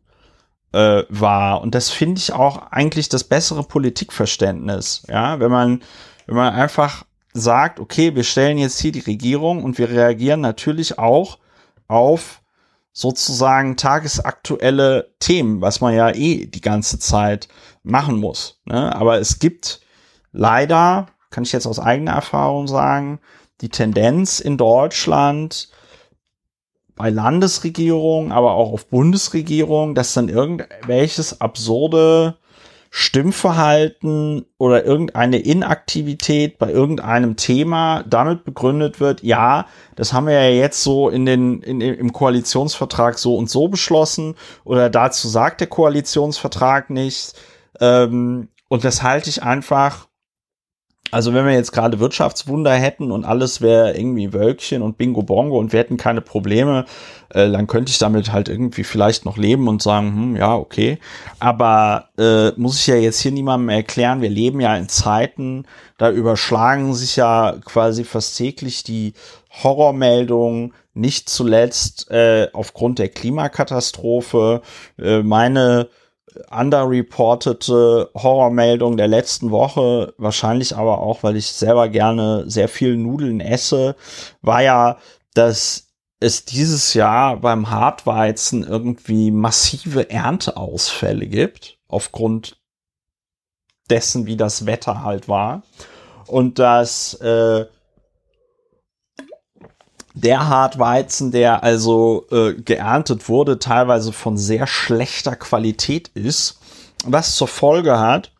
äh, war. Und das finde ich auch eigentlich das bessere Politikverständnis. Ja, wenn man, wenn man einfach sagt, okay, wir stellen jetzt hier die Regierung und wir reagieren natürlich auch auf sozusagen tagesaktuelle Themen, was man ja eh die ganze Zeit machen muss. Ne? Aber es gibt leider, kann ich jetzt aus eigener Erfahrung sagen, die Tendenz in Deutschland bei Landesregierungen, aber auch auf Bundesregierung, dass dann irgendwelches absurde Stimmverhalten oder irgendeine Inaktivität bei irgendeinem Thema damit begründet wird, ja, das haben wir ja jetzt so in den, in, im Koalitionsvertrag so und so beschlossen oder dazu sagt der Koalitionsvertrag nichts. Ähm, und das halte ich einfach also wenn wir jetzt gerade Wirtschaftswunder hätten und alles wäre irgendwie Wölkchen und Bingo Bongo und wir hätten keine Probleme, äh, dann könnte ich damit halt irgendwie vielleicht noch leben und sagen, hm, ja, okay. Aber äh, muss ich ja jetzt hier niemandem erklären, wir leben ja in Zeiten, da überschlagen sich ja quasi fast täglich die Horrormeldungen, nicht zuletzt äh, aufgrund der Klimakatastrophe. Äh, meine underreportete Horrormeldung der letzten Woche, wahrscheinlich aber auch, weil ich selber gerne sehr viel Nudeln esse, war ja, dass es dieses Jahr beim Hartweizen irgendwie massive Ernteausfälle gibt, aufgrund dessen, wie das Wetter halt war. Und dass äh, der Hartweizen, der also äh, geerntet wurde, teilweise von sehr schlechter Qualität ist, was zur Folge hat,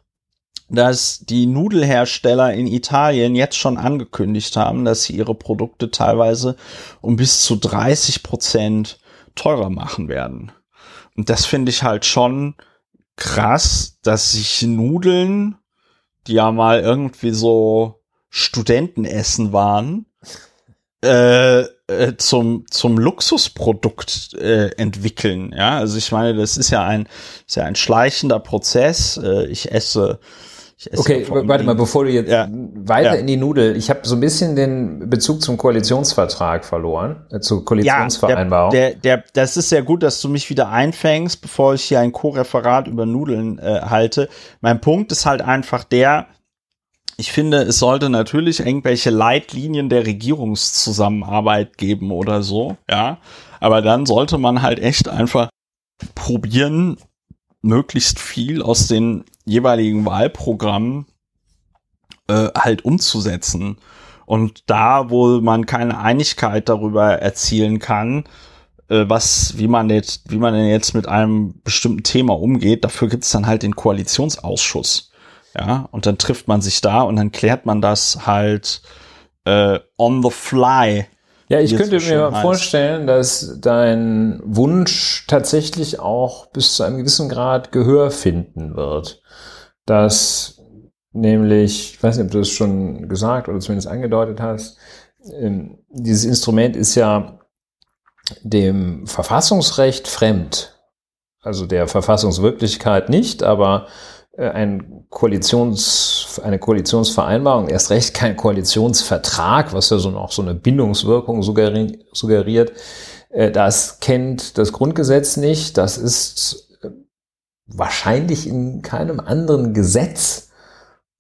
dass die Nudelhersteller in Italien jetzt schon angekündigt haben, dass sie ihre Produkte teilweise um bis zu 30 Prozent teurer machen werden. Und das finde ich halt schon krass, dass sich Nudeln, die ja mal irgendwie so Studentenessen waren, äh, äh, zum, zum Luxusprodukt äh, entwickeln. Ja, also ich meine, das ist ja ein, ist ja ein schleichender Prozess. Äh, ich esse Okay, warte mal, bevor du jetzt ja. weiter ja. in die Nudel, ich habe so ein bisschen den Bezug zum Koalitionsvertrag verloren, äh, zur Koalitionsvereinbarung. Ja, der, der, der, das ist sehr gut, dass du mich wieder einfängst, bevor ich hier ein Co-Referat über Nudeln äh, halte. Mein Punkt ist halt einfach der, ich finde, es sollte natürlich irgendwelche Leitlinien der Regierungszusammenarbeit geben oder so, ja. Aber dann sollte man halt echt einfach probieren, möglichst viel aus den jeweiligen Wahlprogrammen äh, halt umzusetzen. Und da, wo man keine Einigkeit darüber erzielen kann, äh, was, wie man jetzt, wie man denn jetzt mit einem bestimmten Thema umgeht, dafür gibt es dann halt den Koalitionsausschuss. Ja, und dann trifft man sich da und dann klärt man das halt äh, on the fly ja, ich könnte mir heißt. vorstellen, dass dein Wunsch tatsächlich auch bis zu einem gewissen Grad Gehör finden wird. Dass nämlich, ich weiß nicht, ob du es schon gesagt oder zumindest angedeutet hast, ähm, dieses Instrument ist ja dem Verfassungsrecht fremd. Also der Verfassungswirklichkeit nicht, aber ein Koalitions, eine Koalitionsvereinbarung, erst recht kein Koalitionsvertrag, was ja so noch so eine Bindungswirkung suggeriert. Äh, das kennt das Grundgesetz nicht. Das ist äh, wahrscheinlich in keinem anderen Gesetz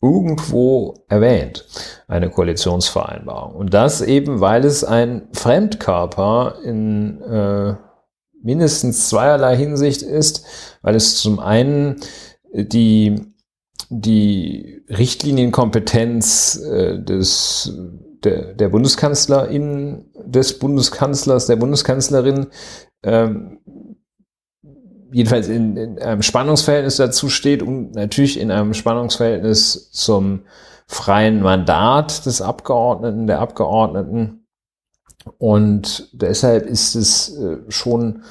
irgendwo erwähnt, eine Koalitionsvereinbarung. Und das eben, weil es ein Fremdkörper in äh, mindestens zweierlei Hinsicht ist, weil es zum einen die, die Richtlinienkompetenz äh, des, der, der Bundeskanzlerin, des Bundeskanzlers, der Bundeskanzlerin, ähm, jedenfalls in, in einem Spannungsverhältnis dazu steht und natürlich in einem Spannungsverhältnis zum freien Mandat des Abgeordneten, der Abgeordneten. Und deshalb ist es äh, schon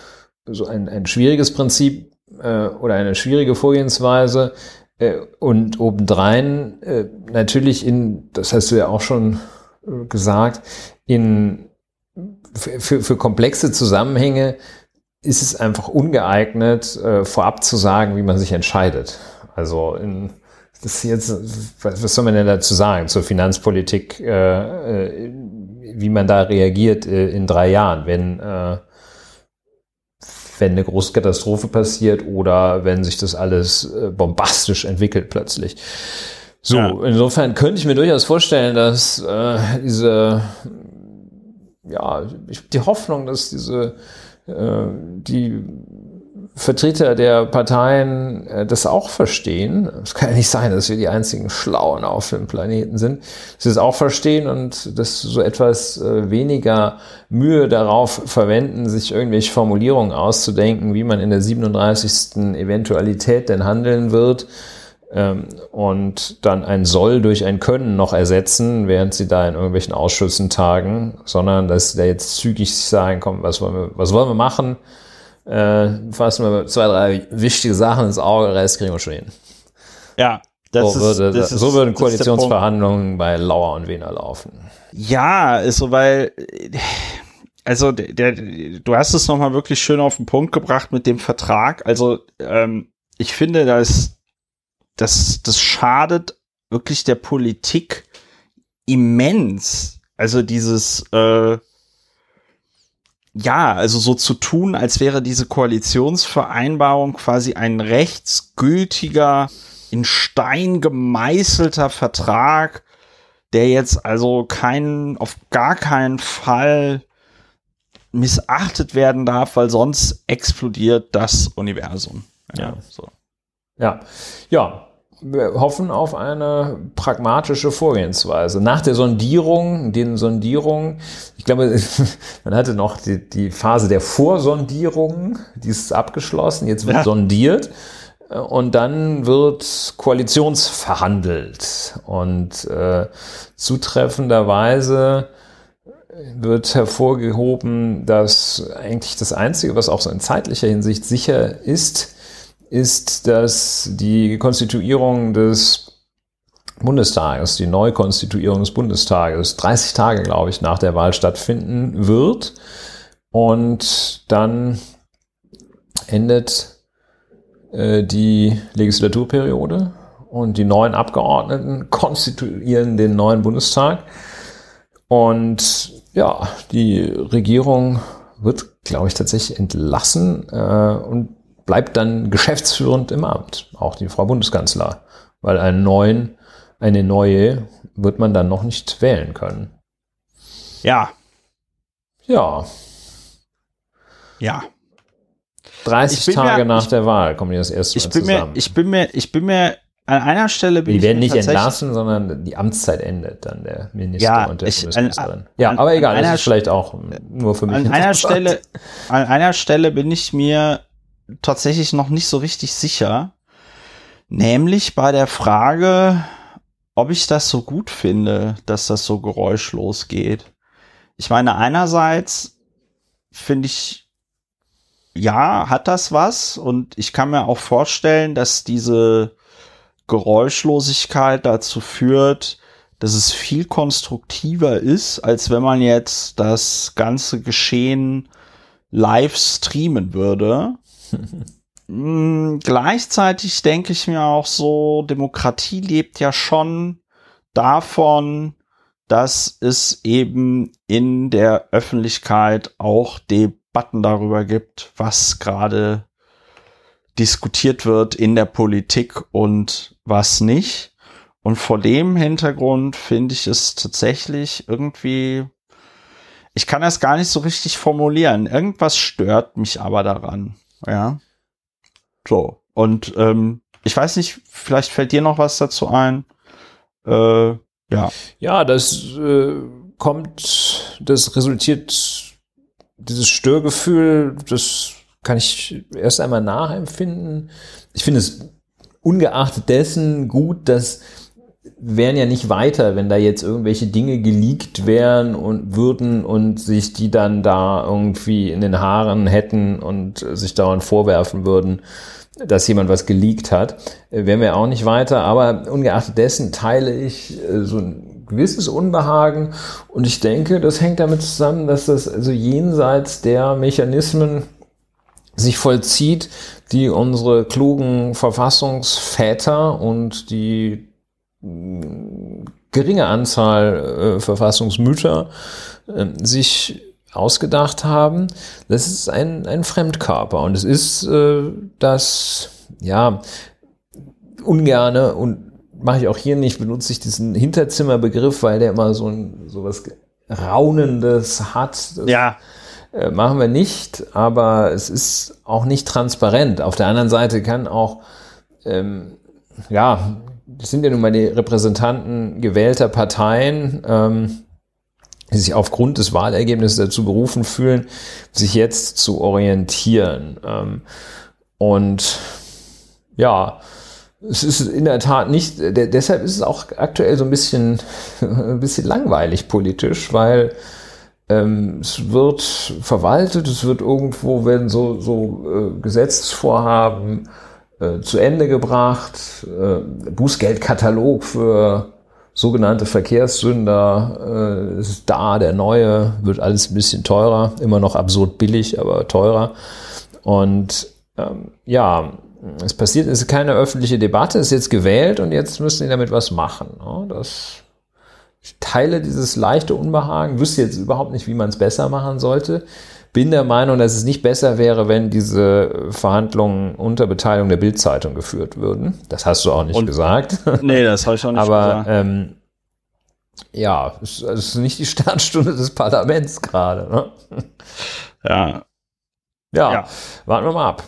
so ein, ein schwieriges Prinzip, äh, oder eine schwierige Vorgehensweise. Äh, und obendrein äh, natürlich in, das hast du ja auch schon äh, gesagt, in für, für komplexe Zusammenhänge ist es einfach ungeeignet, äh, vorab zu sagen, wie man sich entscheidet. Also in, das jetzt, was soll man denn dazu sagen zur Finanzpolitik, äh, äh, wie man da reagiert äh, in drei Jahren, wenn wenn eine große Katastrophe passiert oder wenn sich das alles äh, bombastisch entwickelt plötzlich. So, ja. insofern könnte ich mir durchaus vorstellen, dass äh, diese, ja, ich, die Hoffnung, dass diese, äh, die Vertreter der Parteien äh, das auch verstehen. Es kann ja nicht sein, dass wir die einzigen Schlauen auf dem Planeten sind. Dass sie es auch verstehen und dass so etwas äh, weniger Mühe darauf verwenden, sich irgendwelche Formulierungen auszudenken, wie man in der 37. Eventualität denn handeln wird ähm, und dann ein Soll durch ein Können noch ersetzen, während sie da in irgendwelchen Ausschüssen tagen, sondern dass sie da jetzt zügig sagen, komm, was wollen wir, was wollen wir machen? Äh, fassen wir zwei, drei wichtige Sachen ins Auge, Rest kriegen wir schon hin. Ja, das so, würde, ist, das so ist, würden Koalitionsverhandlungen bei Lauer und Wiener laufen. Ja, ist so, weil, also der, der, du hast es nochmal wirklich schön auf den Punkt gebracht mit dem Vertrag. Also ähm, ich finde, dass das, das schadet wirklich der Politik immens. Also dieses äh, ja, also so zu tun, als wäre diese Koalitionsvereinbarung quasi ein rechtsgültiger, in Stein gemeißelter Vertrag, der jetzt also keinen, auf gar keinen Fall missachtet werden darf, weil sonst explodiert das Universum. Ja, ja. so. Ja, ja, wir hoffen auf eine pragmatische Vorgehensweise. Nach der Sondierung, den Sondierungen, ich glaube, [laughs] man hatte noch die, die Phase der Vorsondierung, die ist abgeschlossen, jetzt wird ja. sondiert. Und dann wird koalitionsverhandelt. Und äh, zutreffenderweise wird hervorgehoben, dass eigentlich das Einzige, was auch so in zeitlicher Hinsicht sicher ist, ist, dass die Konstituierung des Bundestages, die Neukonstituierung des Bundestages, 30 Tage, glaube ich, nach der Wahl stattfinden wird. Und dann endet äh, die Legislaturperiode und die neuen Abgeordneten konstituieren den neuen Bundestag. Und ja, die Regierung wird, glaube ich, tatsächlich entlassen äh, und bleibt dann geschäftsführend im Amt, auch die Frau Bundeskanzler, weil einen neuen, eine neue wird man dann noch nicht wählen können. Ja. Ja. Ja. 30 Tage mir, nach ich, der Wahl kommen die das erste Mal ich bin zusammen. Mir, ich bin mir, ich bin mir an einer Stelle bin die werden nicht entlassen, sondern die Amtszeit endet dann der Minister ja, und der ich, Bundeskanzlerin. Ja, an, aber egal, das ist vielleicht auch nur für mich. An einer Stelle, an einer Stelle bin ich mir tatsächlich noch nicht so richtig sicher, nämlich bei der Frage, ob ich das so gut finde, dass das so geräuschlos geht. Ich meine, einerseits finde ich, ja, hat das was und ich kann mir auch vorstellen, dass diese Geräuschlosigkeit dazu führt, dass es viel konstruktiver ist, als wenn man jetzt das ganze Geschehen live streamen würde. Hm, gleichzeitig denke ich mir auch so, Demokratie lebt ja schon davon, dass es eben in der Öffentlichkeit auch Debatten darüber gibt, was gerade diskutiert wird in der Politik und was nicht. Und vor dem Hintergrund finde ich es tatsächlich irgendwie, ich kann das gar nicht so richtig formulieren. Irgendwas stört mich aber daran. Ja. So. Und ähm, ich weiß nicht, vielleicht fällt dir noch was dazu ein. Äh, ja. Ja, das äh, kommt, das resultiert, dieses Störgefühl, das kann ich erst einmal nachempfinden. Ich finde es ungeachtet dessen gut, dass wären ja nicht weiter, wenn da jetzt irgendwelche Dinge geleakt wären und würden und sich die dann da irgendwie in den Haaren hätten und sich dauernd vorwerfen würden, dass jemand was geleakt hat, wären wir auch nicht weiter. Aber ungeachtet dessen teile ich äh, so ein gewisses Unbehagen und ich denke, das hängt damit zusammen, dass das also jenseits der Mechanismen sich vollzieht, die unsere klugen Verfassungsväter und die geringe Anzahl äh, Verfassungsmütter äh, sich ausgedacht haben. Das ist ein, ein Fremdkörper und es ist äh, das, ja, ungerne und mache ich auch hier nicht, benutze ich diesen Hinterzimmerbegriff, weil der immer so ein so was Raunendes hat. Das ja. Äh, machen wir nicht, aber es ist auch nicht transparent. Auf der anderen Seite kann auch, ähm, ja, das sind ja nun mal die Repräsentanten gewählter Parteien, ähm, die sich aufgrund des Wahlergebnisses dazu berufen fühlen, sich jetzt zu orientieren. Ähm, und ja, es ist in der Tat nicht, deshalb ist es auch aktuell so ein bisschen, [laughs] ein bisschen langweilig politisch, weil ähm, es wird verwaltet, es wird irgendwo, werden so, so äh, Gesetzesvorhaben äh, zu Ende gebracht, äh, Bußgeldkatalog für sogenannte Verkehrssünder äh, ist da, der neue, wird alles ein bisschen teurer, immer noch absurd billig, aber teurer. Und ähm, ja, es passiert, es ist keine öffentliche Debatte, es ist jetzt gewählt und jetzt müssen sie damit was machen. Ne? Das ich teile dieses leichte Unbehagen, wüsste jetzt überhaupt nicht, wie man es besser machen sollte. Bin der Meinung, dass es nicht besser wäre, wenn diese Verhandlungen unter Beteiligung der Bildzeitung geführt würden. Das hast du auch nicht Und, gesagt. [laughs] Nee, das habe ich auch nicht Aber, gesagt. Aber ähm, ja, es ist nicht die [laughs] Sternstunde des Parlaments gerade. Ne? Ja. ja. Ja, warten wir mal ab.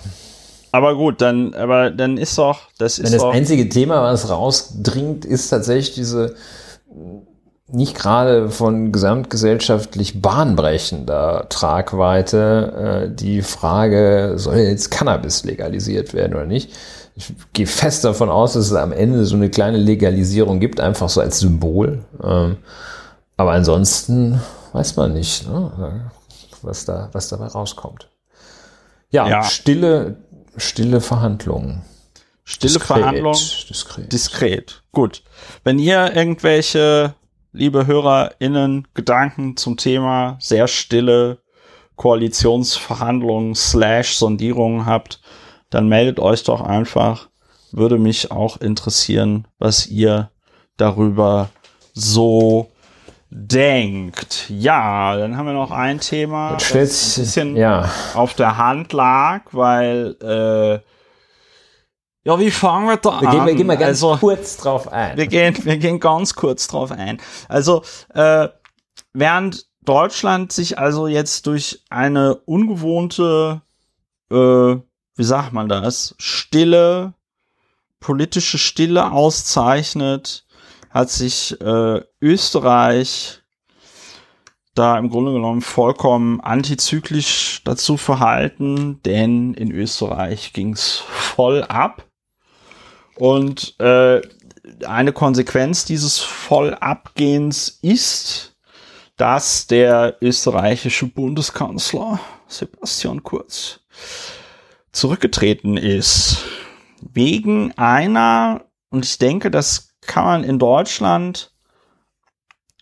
Aber gut, dann, aber dann ist doch, das ist Wenn das einzige Thema, was rausdringt, ist tatsächlich diese nicht gerade von gesamtgesellschaftlich bahnbrechender Tragweite äh, die Frage, soll jetzt Cannabis legalisiert werden oder nicht? ich gehe fest davon aus, dass es am Ende so eine kleine Legalisierung gibt, einfach so als Symbol. Ähm, aber ansonsten weiß man nicht, ne, was, da, was dabei rauskommt. Ja, ja. stille, stille Verhandlungen. Stille diskret, Verhandlungen. Diskret. diskret. Gut. Wenn ihr irgendwelche, liebe HörerInnen, Gedanken zum Thema sehr stille Koalitionsverhandlungen slash Sondierungen habt, dann meldet euch doch einfach. Würde mich auch interessieren, was ihr darüber so denkt. Ja, dann haben wir noch ein Thema, das ein bisschen ja. auf der Hand lag, weil äh, ja, wie fangen wir da wir an? Gehen, wir gehen mal ganz also, kurz drauf ein. Wir gehen, wir gehen ganz kurz drauf ein. Also, äh, während Deutschland sich also jetzt durch eine ungewohnte, äh, wie sagt man das, stille, politische Stille auszeichnet, hat sich äh, Österreich da im Grunde genommen vollkommen antizyklisch dazu verhalten, denn in Österreich ging's voll ab. Und äh, eine Konsequenz dieses Vollabgehens ist, dass der österreichische Bundeskanzler Sebastian Kurz zurückgetreten ist. Wegen einer, und ich denke, das kann man in Deutschland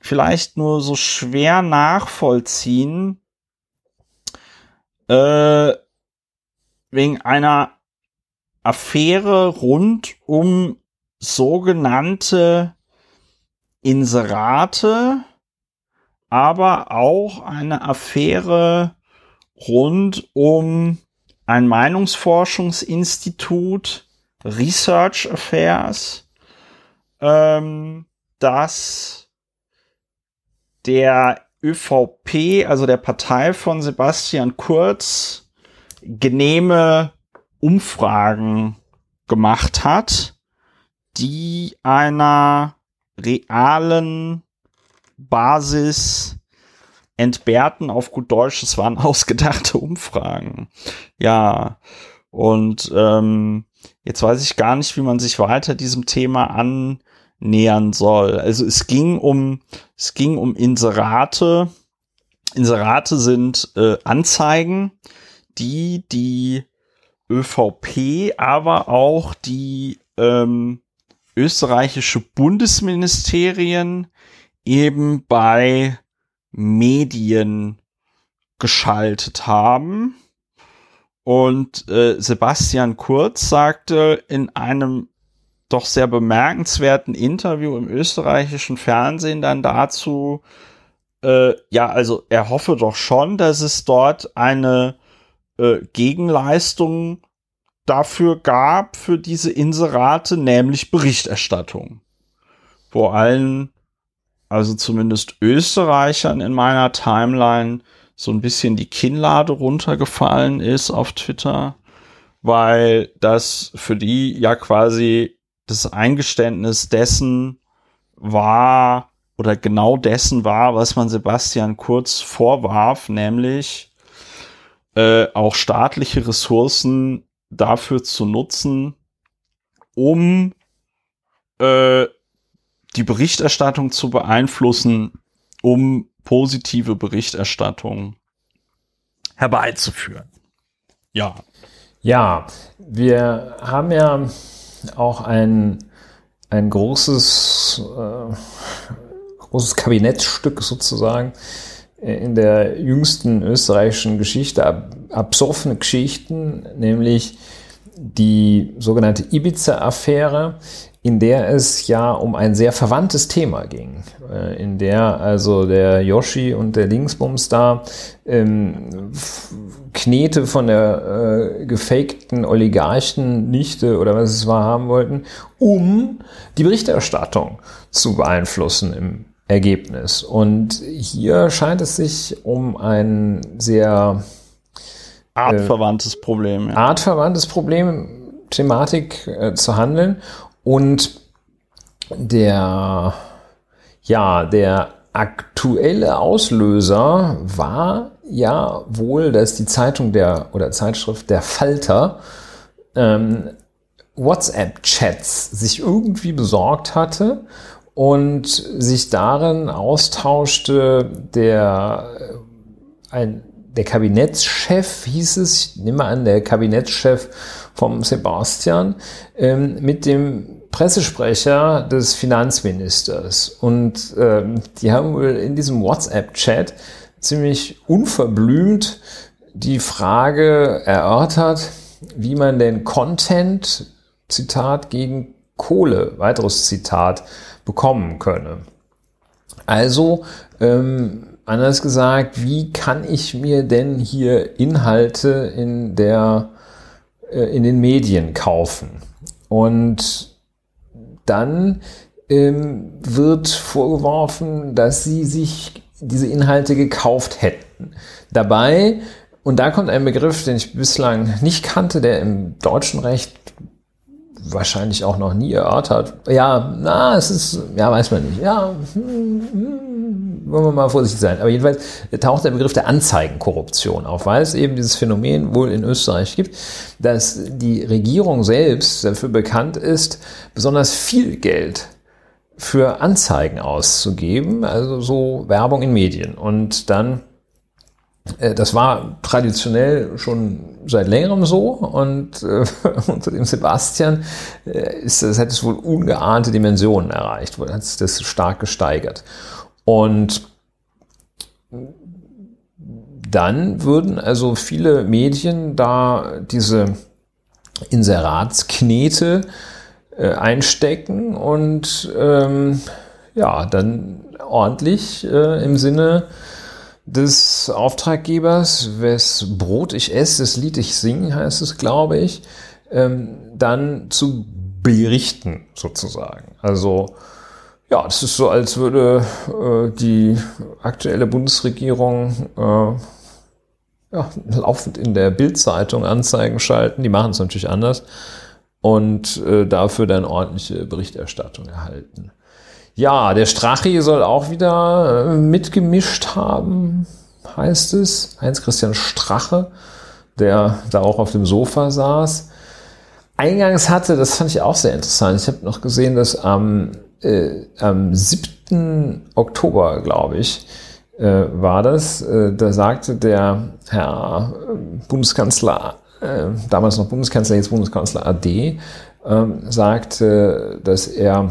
vielleicht nur so schwer nachvollziehen, äh, wegen einer Affäre rund um sogenannte Inserate, aber auch eine Affäre rund um ein Meinungsforschungsinstitut, Research Affairs, ähm, das der ÖVP, also der Partei von Sebastian Kurz, genehme Umfragen gemacht hat, die einer realen Basis entbehrten auf gut Deutsch, es waren [laughs] ausgedachte Umfragen. Ja, und ähm, jetzt weiß ich gar nicht, wie man sich weiter diesem Thema annähern soll. Also es ging um, es ging um Inserate. Inserate sind äh, Anzeigen, die die ÖVP, aber auch die ähm, österreichische Bundesministerien eben bei Medien geschaltet haben. Und äh, Sebastian Kurz sagte in einem doch sehr bemerkenswerten Interview im österreichischen Fernsehen dann dazu, äh, ja, also er hoffe doch schon, dass es dort eine äh, Gegenleistung dafür gab, für diese Inserate, nämlich Berichterstattung. Vor allen, also zumindest Österreichern in meiner Timeline, so ein bisschen die Kinnlade runtergefallen ist auf Twitter, weil das für die ja quasi das Eingeständnis dessen war oder genau dessen war, was man Sebastian Kurz vorwarf, nämlich äh, auch staatliche Ressourcen dafür zu nutzen, um äh, die Berichterstattung zu beeinflussen, um positive Berichterstattung herbeizuführen. Ja. Ja, wir haben ja auch ein, ein großes, äh, großes Kabinettsstück sozusagen in der jüngsten österreichischen Geschichte, ab, absurfene Geschichten, nämlich die sogenannte Ibiza-Affäre, in der es ja um ein sehr verwandtes Thema ging, äh, in der also der Yoshi und der Linksbums da ähm, Knete von der äh, gefakten Oligarchen-Nichte oder was es war haben wollten, um die Berichterstattung zu beeinflussen im Ergebnis. Und hier scheint es sich um ein sehr artverwandtes äh, Problem. Ja. Artverwandtes Problem, Thematik äh, zu handeln. Und der, ja, der aktuelle Auslöser war ja wohl, dass die Zeitung der oder Zeitschrift der Falter ähm, WhatsApp-Chats sich irgendwie besorgt hatte und sich darin austauschte der ein der Kabinettschef hieß es, ich nehme an, der Kabinettschef vom Sebastian, ähm, mit dem Pressesprecher des Finanzministers. Und ähm, die haben wohl in diesem WhatsApp-Chat ziemlich unverblümt die Frage erörtert, wie man denn Content, Zitat, gegen Kohle, weiteres Zitat, bekommen könne. Also, ähm, anders gesagt, wie kann ich mir denn hier Inhalte in der, äh, in den Medien kaufen? Und dann ähm, wird vorgeworfen, dass sie sich diese Inhalte gekauft hätten. Dabei, und da kommt ein Begriff, den ich bislang nicht kannte, der im deutschen Recht wahrscheinlich auch noch nie erörtert. Ja, na, es ist, ja, weiß man nicht. Ja, hm, hm, wollen wir mal vorsichtig sein. Aber jedenfalls taucht der Begriff der Anzeigenkorruption auf, weil es eben dieses Phänomen wohl in Österreich gibt, dass die Regierung selbst dafür bekannt ist, besonders viel Geld für Anzeigen auszugeben, also so Werbung in Medien. Und dann das war traditionell schon seit längerem so und äh, [laughs] unter dem Sebastian äh, ist das, hat es wohl ungeahnte Dimensionen erreicht, hat es das stark gesteigert. Und dann würden also viele Medien da diese Inseratsknete äh, einstecken und ähm, ja, dann ordentlich äh, im Sinne des Auftraggebers, wes Brot ich esse, das Lied ich singe, heißt es, glaube ich, ähm, dann zu berichten sozusagen. Also ja, das ist so, als würde äh, die aktuelle Bundesregierung äh, ja, laufend in der Bildzeitung Anzeigen schalten. Die machen es natürlich anders und äh, dafür dann ordentliche Berichterstattung erhalten. Ja, der Strachi soll auch wieder äh, mitgemischt haben, heißt es. Heinz-Christian Strache, der da auch auf dem Sofa saß. Eingangs hatte, das fand ich auch sehr interessant, ich habe noch gesehen, dass am, äh, am 7. Oktober, glaube ich, äh, war das, äh, da sagte der Herr äh, Bundeskanzler, äh, damals noch Bundeskanzler, jetzt Bundeskanzler AD, ähm, sagte, dass er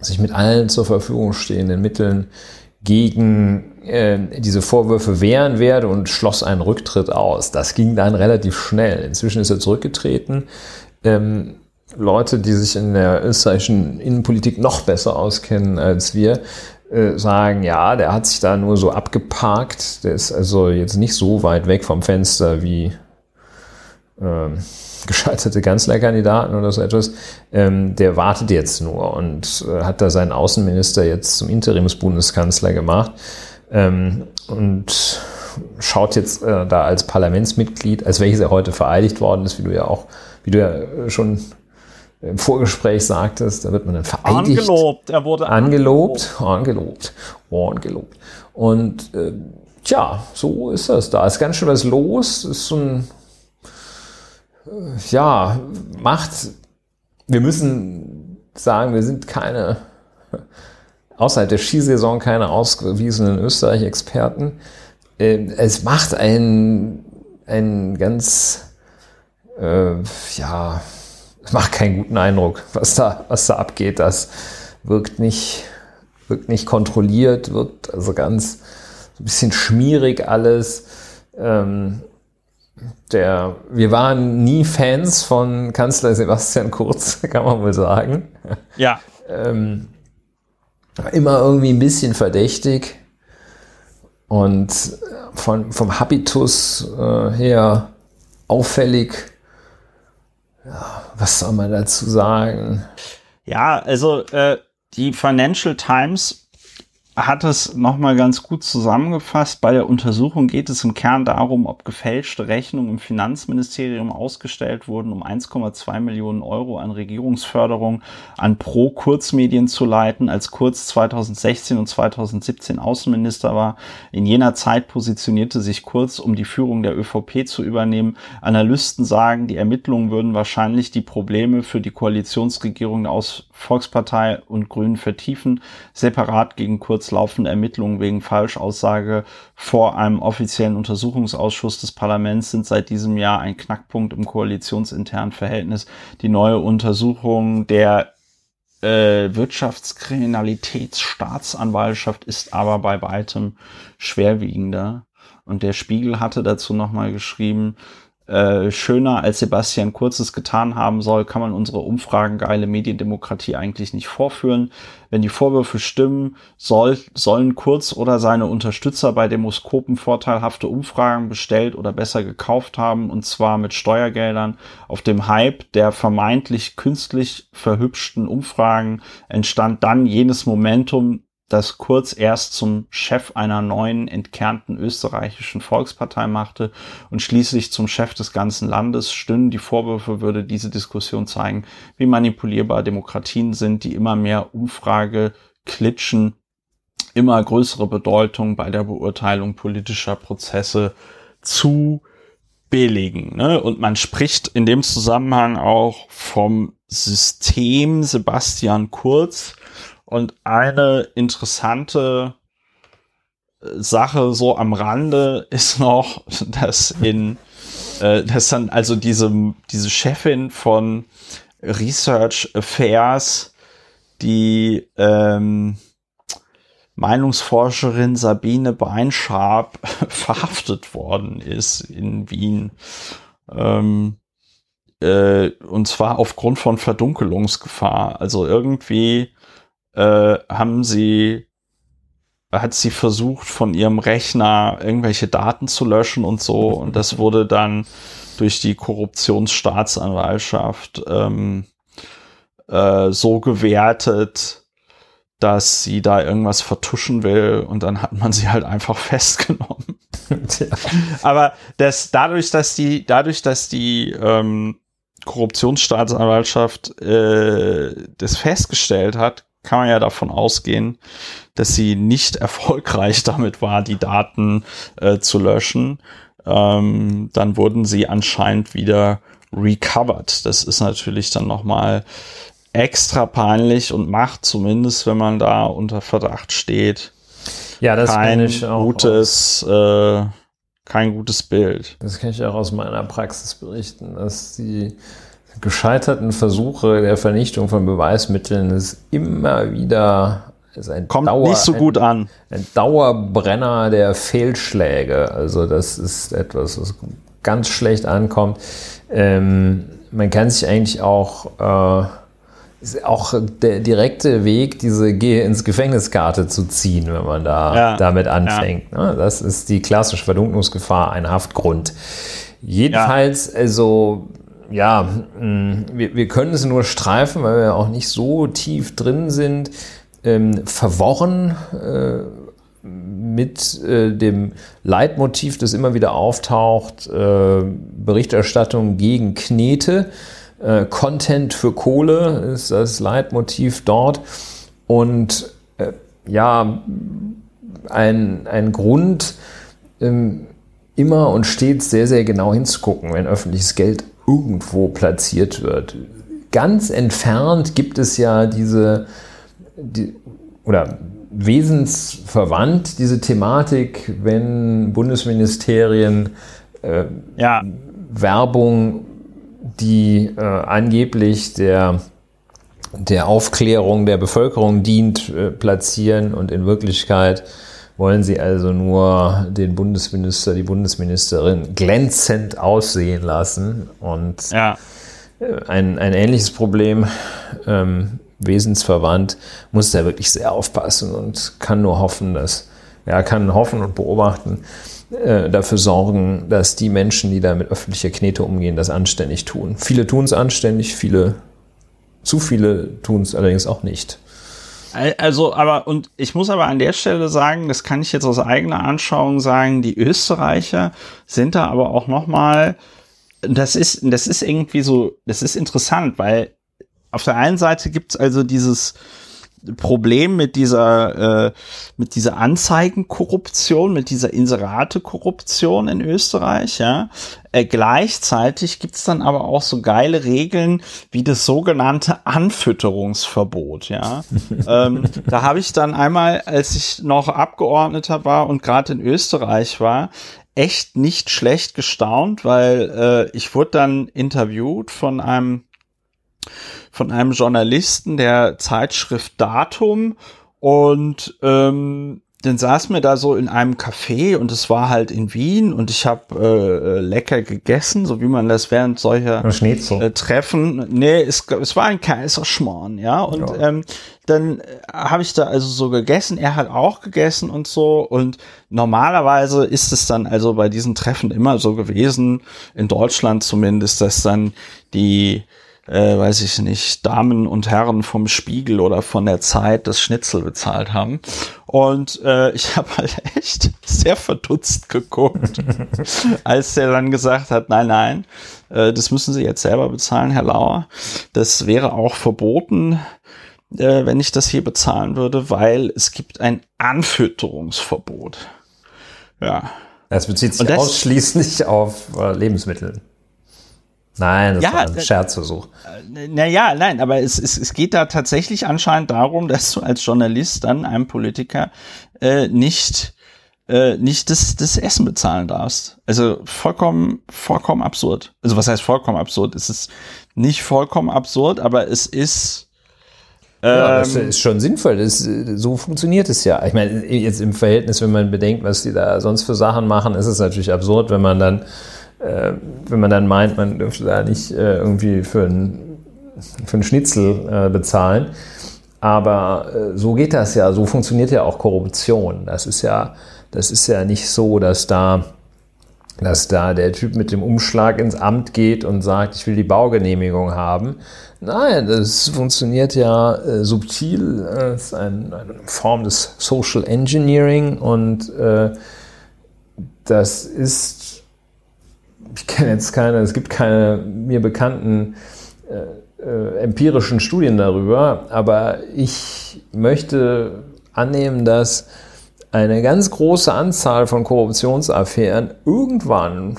sich mit allen zur Verfügung stehenden Mitteln gegen äh, diese Vorwürfe wehren werde und schloss einen Rücktritt aus. Das ging dann relativ schnell. Inzwischen ist er zurückgetreten. Ähm, Leute, die sich in der österreichischen Innenpolitik noch besser auskennen als wir, äh, sagen, ja, der hat sich da nur so abgeparkt. Der ist also jetzt nicht so weit weg vom Fenster wie ähm, gescheiterte Kanzlerkandidaten oder so etwas, ähm, der wartet jetzt nur und äh, hat da seinen Außenminister jetzt zum Interimsbundeskanzler gemacht ähm, und schaut jetzt äh, da als Parlamentsmitglied, als welches er heute vereidigt worden ist, wie du ja auch, wie du ja schon im Vorgespräch sagtest, da wird man dann vereidigt. Angelobt, er wurde angelobt, angelobt, angelobt. Und äh, tja, so ist das. Da ist ganz schön was los. Ist so ein ja, macht, wir müssen sagen, wir sind keine, außerhalb der Skisaison keine ausgewiesenen Österreich-Experten. Ähm, es macht einen, einen ganz, äh, ja, es macht keinen guten Eindruck, was da, was da abgeht. Das wirkt nicht, wirkt nicht kontrolliert, wirkt also ganz so ein bisschen schmierig alles. Ähm, der, wir waren nie Fans von Kanzler Sebastian Kurz, [laughs] kann man wohl sagen. Ja. ähm, immer irgendwie ein bisschen verdächtig und von, vom Habitus äh, her auffällig. Ja, was soll man dazu sagen? Ja, also äh, die Financial Times hat es nochmal ganz gut zusammengefasst. Bei der Untersuchung geht es im Kern darum, ob gefälschte Rechnungen im Finanzministerium ausgestellt wurden, um 1,2 Millionen Euro an Regierungsförderung an Pro-Kurzmedien zu leiten, als Kurz 2016 und 2017 Außenminister war. In jener Zeit positionierte sich Kurz, um die Führung der ÖVP zu übernehmen. Analysten sagen, die Ermittlungen würden wahrscheinlich die Probleme für die Koalitionsregierung aus Volkspartei und Grünen vertiefen, separat gegen Kurz laufende Ermittlungen wegen Falschaussage vor einem offiziellen Untersuchungsausschuss des Parlaments sind seit diesem Jahr ein Knackpunkt im koalitionsinternen Verhältnis. Die neue Untersuchung der äh, Wirtschaftskriminalitätsstaatsanwaltschaft ist aber bei weitem schwerwiegender. Und der Spiegel hatte dazu nochmal geschrieben, äh, schöner als Sebastian Kurzes getan haben soll, kann man unsere umfragengeile Mediendemokratie eigentlich nicht vorführen. Wenn die Vorwürfe stimmen, soll, sollen Kurz oder seine Unterstützer bei Demoskopen vorteilhafte Umfragen bestellt oder besser gekauft haben, und zwar mit Steuergeldern. Auf dem Hype der vermeintlich künstlich verhübschten Umfragen entstand dann jenes Momentum, das Kurz erst zum Chef einer neuen entkernten österreichischen Volkspartei machte und schließlich zum Chef des ganzen Landes, stünden die Vorwürfe, würde diese Diskussion zeigen, wie manipulierbar Demokratien sind, die immer mehr Umfrage klitschen, immer größere Bedeutung bei der Beurteilung politischer Prozesse zu billigen. Ne? Und man spricht in dem Zusammenhang auch vom System Sebastian Kurz, und eine interessante äh, Sache so am Rande [laughs] ist noch, dass in, äh, dass dann also diese, diese Chefin von Research Affairs, die ähm, Meinungsforscherin Sabine Beinscharp [laughs] verhaftet worden ist in Wien. Ähm, äh, und zwar aufgrund von Verdunkelungsgefahr. Also irgendwie äh, haben sie hat sie versucht, von ihrem Rechner irgendwelche Daten zu löschen und so. Und das wurde dann durch die Korruptionsstaatsanwaltschaft ähm, äh, so gewertet, dass sie da irgendwas vertuschen will. Und dann hat man sie halt einfach [laughs] festgenommen. [laughs] Aber das, dadurch, dass die, dadurch, dass die ähm, Korruptionsstaatsanwaltschaft äh, das festgestellt hat, kann man ja davon ausgehen, dass sie nicht [laughs] erfolgreich damit war, die Daten äh, zu löschen. Ähm, dann wurden sie anscheinend wieder recovered. Das ist natürlich dann nochmal extra peinlich und macht zumindest, wenn man da unter Verdacht steht, ja, das kein gutes, äh, kein gutes Bild. Das kann ich auch aus meiner Praxis berichten, dass die gescheiterten Versuche der Vernichtung von Beweismitteln ist immer wieder ist ein Kommt Dauer, nicht so gut an. Ein, ein Dauerbrenner der Fehlschläge. Also das ist etwas, was ganz schlecht ankommt. Ähm, man kann sich eigentlich auch äh, auch der direkte Weg, diese Gehe ins Gefängniskarte zu ziehen, wenn man da ja, damit anfängt. Ja. Ne? Das ist die klassische Verdunklungsgefahr, ein Haftgrund. Jedenfalls, ja. also ja, mm, wir, wir können es nur streifen, weil wir auch nicht so tief drin sind, ähm, verworren äh, mit äh, dem Leitmotiv, das immer wieder auftaucht, äh, Berichterstattung gegen Knete. Äh, Content für Kohle ist das Leitmotiv dort. Und äh, ja, ein, ein Grund, ähm, immer und stets sehr, sehr genau hinzugucken, wenn öffentliches Geld irgendwo platziert wird. Ganz entfernt gibt es ja diese, die, oder wesensverwandt diese Thematik, wenn Bundesministerien äh, ja. Werbung, die äh, angeblich der, der Aufklärung der Bevölkerung dient, äh, platzieren und in Wirklichkeit wollen sie also nur den Bundesminister, die Bundesministerin glänzend aussehen lassen. Und ja. Äh, ein, ein ähnliches Problem, ähm, wesensverwandt, muss da wirklich sehr aufpassen und kann nur hoffen, dass, ja, kann hoffen und beobachten, äh, dafür sorgen, dass die Menschen, die da mit öffentlicher Knete umgehen, das anständig tun. Viele tun es anständig, viele, zu viele tun es allerdings auch nicht. Also, aber, und ich muss aber an der Stelle sagen, das kann ich jetzt aus eigener Anschauung sagen, die Österreicher sind da aber auch noch mal, das ist, das ist irgendwie so, das ist interessant, weil auf der einen Seite gibt's also dieses, Problem mit dieser, äh, mit dieser Anzeigenkorruption, mit dieser Inserate-Korruption in Österreich, ja. Äh, gleichzeitig gibt's dann aber auch so geile Regeln wie das sogenannte Anfütterungsverbot, ja. [laughs] ähm, da habe ich dann einmal, als ich noch Abgeordneter war und gerade in Österreich war, echt nicht schlecht gestaunt, weil äh, ich wurde dann interviewt von einem von einem Journalisten der Zeitschrift Datum und ähm, dann saß mir da so in einem Café und es war halt in Wien und ich habe äh, lecker gegessen, so wie man das während solcher äh, Treffen. Nee, es, es war ein Kaiserschmarrn, ja. Und ja. Ähm, dann habe ich da also so gegessen, er hat auch gegessen und so. Und normalerweise ist es dann also bei diesen Treffen immer so gewesen, in Deutschland zumindest, dass dann die äh, weiß ich nicht, Damen und Herren vom Spiegel oder von der Zeit das Schnitzel bezahlt haben. Und äh, ich [laughs] habe halt echt sehr verdutzt geguckt, [laughs] als der dann gesagt hat, nein, nein, äh, das müssen Sie jetzt selber bezahlen, Herr Lauer. Das wäre auch verboten, äh, wenn ich das hier bezahlen würde, weil es gibt ein Anfütterungsverbot. Ja. Das bezieht sich das, ausschließlich auf äh, Lebensmittel. Nein, das ja, war ein äh, Scherzversuch. Naja, nein, aber es, es, es geht da tatsächlich anscheinend darum, [laughs] dass du als Journalist dann einem Politiker äh, nicht äh, nicht das, das Essen bezahlen darfst. Also vollkommen, vollkommen absurd. Also was heißt vollkommen absurd? Es ist nicht vollkommen absurd, aber es ist ja, das ähm, ist schon sinnvoll. Das, so funktioniert es ja. Ich meine, jetzt im Verhältnis, wenn man bedenkt, was die da sonst für Sachen machen, ist es natürlich absurd, wenn man dann äh, wenn man dann meint, man dürfte da nicht äh, irgendwie für einen für Schnitzel äh, bezahlen. Aber äh, so geht das ja, so funktioniert ja auch Korruption. Das ist ja, das ist ja nicht so, dass da, dass da der Typ mit dem Umschlag ins Amt geht und sagt, ich will die Baugenehmigung haben. Nein, das funktioniert ja äh, subtil. Es ist ein, eine Form des Social Engineering und äh, das ist ich kenne jetzt keine, es gibt keine mir bekannten äh, äh, empirischen Studien darüber, aber ich möchte annehmen, dass eine ganz große Anzahl von Korruptionsaffären irgendwann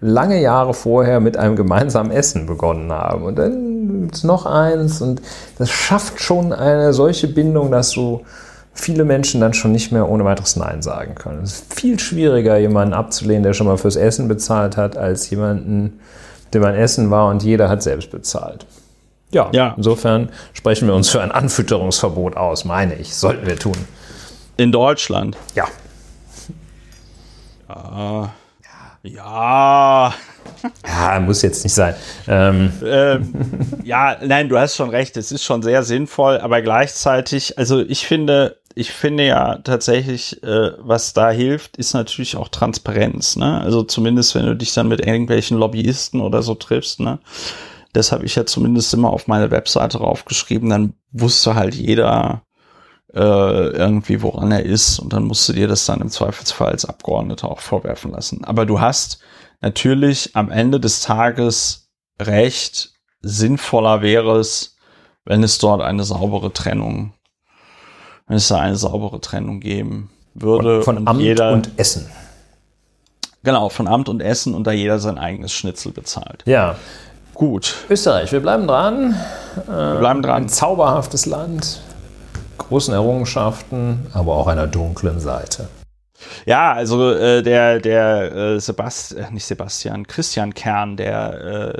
lange Jahre vorher mit einem gemeinsamen Essen begonnen haben. Und dann gibt es noch eins und das schafft schon eine solche Bindung, dass du viele Menschen dann schon nicht mehr ohne weiteres Nein sagen können. Es ist viel schwieriger, jemanden abzulehnen, der schon mal fürs Essen bezahlt hat, als jemanden, der beim Essen war und jeder hat selbst bezahlt. Ja, ja, insofern sprechen wir uns für ein Anfütterungsverbot aus, meine ich. Sollten wir tun. In Deutschland? Ja. Ja. Ja. Ja, muss jetzt nicht sein. Ähm. Ähm, ja, nein, du hast schon recht. Es ist schon sehr sinnvoll, aber gleichzeitig, also ich finde, ich finde ja tatsächlich, äh, was da hilft, ist natürlich auch Transparenz. Ne? Also zumindest, wenn du dich dann mit irgendwelchen Lobbyisten oder so triffst. Ne? Das habe ich ja zumindest immer auf meine Webseite raufgeschrieben. Dann wusste halt jeder äh, irgendwie, woran er ist. Und dann musst du dir das dann im Zweifelsfall als Abgeordneter auch vorwerfen lassen. Aber du hast natürlich am Ende des Tages recht. Sinnvoller wäre es, wenn es dort eine saubere Trennung wenn es da eine saubere Trennung geben würde. Von, von Amt jeder, und Essen. Genau, von Amt und Essen und da jeder sein eigenes Schnitzel bezahlt. Ja. Gut. Österreich, wir bleiben dran. Wir bleiben dran. Ein zauberhaftes Land, großen Errungenschaften, aber auch einer dunklen Seite. Ja, also äh, der der äh, Sebastian, äh, nicht Sebastian, Christian Kern, der äh,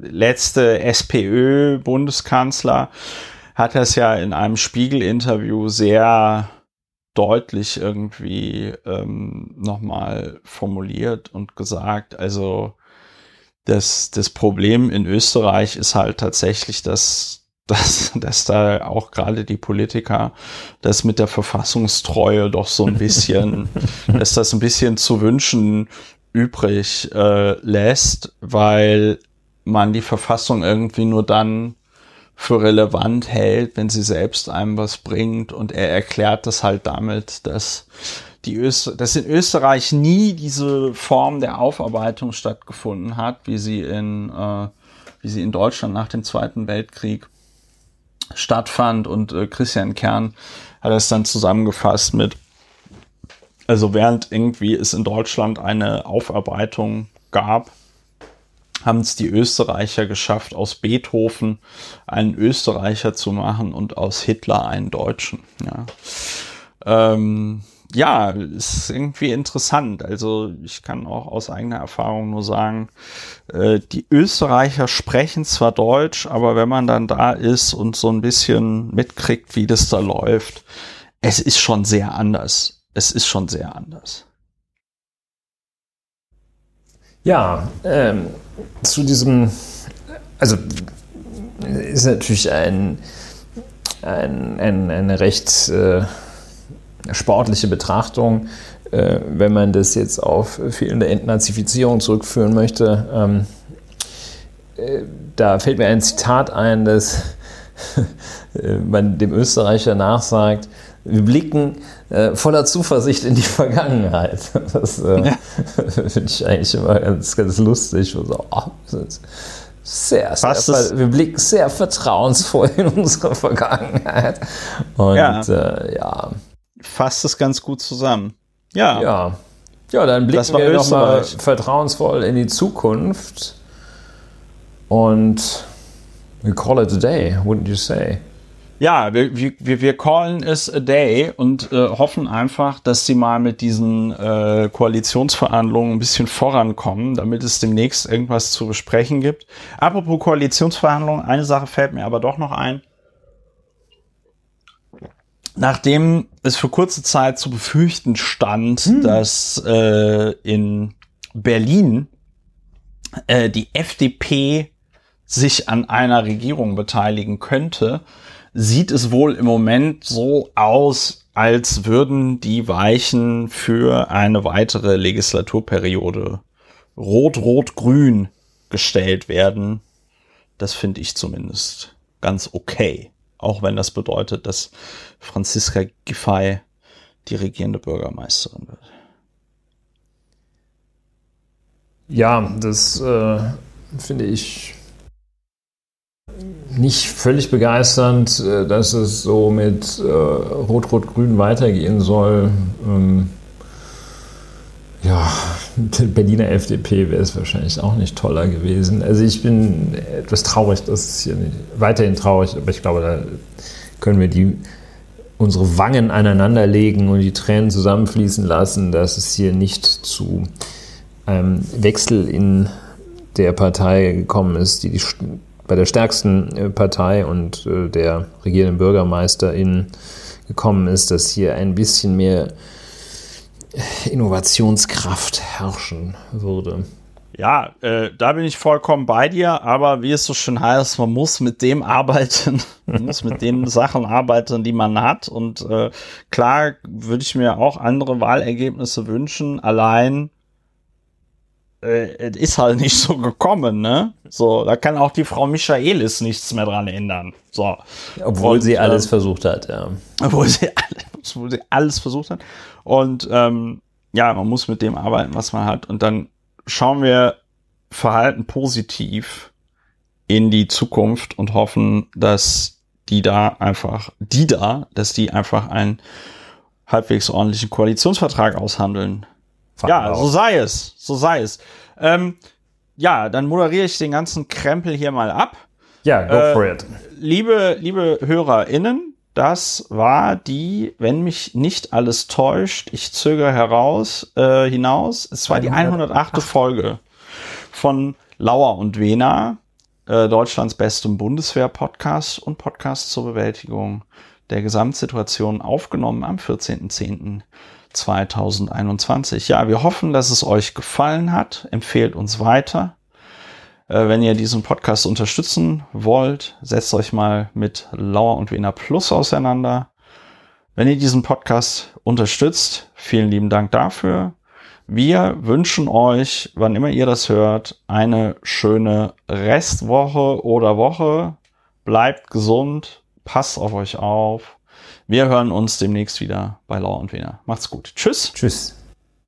letzte SPÖ-Bundeskanzler, hat er es ja in einem Spiegel-Interview sehr deutlich irgendwie ähm, nochmal formuliert und gesagt, also das, das Problem in Österreich ist halt tatsächlich, dass, [laughs] dass, dass da auch gerade die Politiker das mit der Verfassungstreue doch so ein bisschen, [laughs] dass das ein bisschen zu wünschen übrig äh, lässt, weil man die Verfassung irgendwie nur dann für relevant hält, wenn sie selbst einem was bringt. Und er erklärt das halt damit, dass die Öster dass in Österreich nie diese Form der Aufarbeitung stattgefunden hat, wie sie in, äh, wie sie in Deutschland nach dem Zweiten Weltkrieg stattfand. Und äh, Christian Kern hat es dann zusammengefasst mit, also während irgendwie es in Deutschland eine Aufarbeitung gab, haben es die Österreicher geschafft, aus Beethoven einen Österreicher zu machen und aus Hitler einen Deutschen. Ja, ähm, ja ist irgendwie interessant. Also ich kann auch aus eigener Erfahrung nur sagen, äh, die Österreicher sprechen zwar Deutsch, aber wenn man dann da ist und so ein bisschen mitkriegt, wie das da läuft, es ist schon sehr anders. Es ist schon sehr anders. Ja, ähm, zu diesem, also ist natürlich ein, ein, ein eine recht äh, sportliche Betrachtung, äh, wenn man das jetzt auf fehlende Entnazifizierung zurückführen möchte. Ähm, äh, da fällt mir ein Zitat ein, das [laughs] man dem Österreicher nachsagt, wir blicken äh, voller Zuversicht in die [laughs] Vergangenheit. Das äh, ja. [laughs] finde ich eigentlich immer ganz, ganz lustig. So, oh, sehr, sehr, wir blicken sehr vertrauensvoll in unsere Vergangenheit. Und ja, äh, ja. fasst es ganz gut zusammen. Ja. Ja, ja dann blicken wir nochmal vertrauensvoll in die Zukunft. Und we call it a day, wouldn't you say? Ja, wir, wir, wir callen es a day und äh, hoffen einfach, dass sie mal mit diesen äh, Koalitionsverhandlungen ein bisschen vorankommen, damit es demnächst irgendwas zu besprechen gibt. Apropos Koalitionsverhandlungen, eine Sache fällt mir aber doch noch ein. Nachdem es für kurze Zeit zu befürchten stand, hm. dass äh, in Berlin äh, die FDP sich an einer Regierung beteiligen könnte, sieht es wohl im Moment so aus, als würden die Weichen für eine weitere Legislaturperiode rot-rot-grün gestellt werden. Das finde ich zumindest ganz okay. Auch wenn das bedeutet, dass Franziska Giffey die regierende Bürgermeisterin wird. Ja, das äh, finde ich nicht völlig begeisternd, äh, dass es so mit äh, Rot-Rot-Grün weitergehen soll. Ähm, ja, der Berliner FDP wäre es wahrscheinlich auch nicht toller gewesen. Also ich bin etwas traurig, das ist hier nicht, weiterhin traurig, aber ich glaube, da können wir die unsere Wangen aneinanderlegen und die Tränen zusammenfließen lassen, dass es hier nicht zu einem Wechsel in der Partei gekommen ist, die die bei der stärksten äh, Partei und äh, der regierenden Bürgermeisterin gekommen ist, dass hier ein bisschen mehr Innovationskraft herrschen würde. Ja, äh, da bin ich vollkommen bei dir, aber wie es so schön heißt, man muss mit dem arbeiten, [laughs] man muss mit den Sachen arbeiten, die man hat. Und äh, klar würde ich mir auch andere Wahlergebnisse wünschen, allein äh, es ist halt nicht [laughs] so gekommen, ne? So, da kann auch die Frau Michaelis nichts mehr dran ändern. So. Obwohl und, sie alles äh, versucht hat, ja. Obwohl sie, [laughs] alles, obwohl sie alles versucht hat. Und ähm, ja, man muss mit dem arbeiten, was man hat. Und dann schauen wir Verhalten positiv in die Zukunft und hoffen, dass die da einfach, die da, dass die einfach einen halbwegs ordentlichen Koalitionsvertrag aushandeln ja, so sei es. So sei es. Ähm, ja, dann moderiere ich den ganzen Krempel hier mal ab. Ja, go äh, for it. Liebe, liebe HörerInnen, das war die, wenn mich nicht alles täuscht, ich zögere heraus, äh, hinaus, es war 108. die 108. Folge von Lauer und Wena, äh, Deutschlands bestem Bundeswehr-Podcast und Podcast zur Bewältigung der Gesamtsituation aufgenommen am 14.10. 2021. Ja, wir hoffen, dass es euch gefallen hat. Empfehlt uns weiter. Äh, wenn ihr diesen Podcast unterstützen wollt, setzt euch mal mit Lauer und Wiener Plus auseinander. Wenn ihr diesen Podcast unterstützt, vielen lieben Dank dafür. Wir wünschen euch, wann immer ihr das hört, eine schöne Restwoche oder Woche. bleibt gesund, passt auf euch auf. Wir hören uns demnächst wieder bei Law und Wiener. Macht's gut. Tschüss. Tschüss.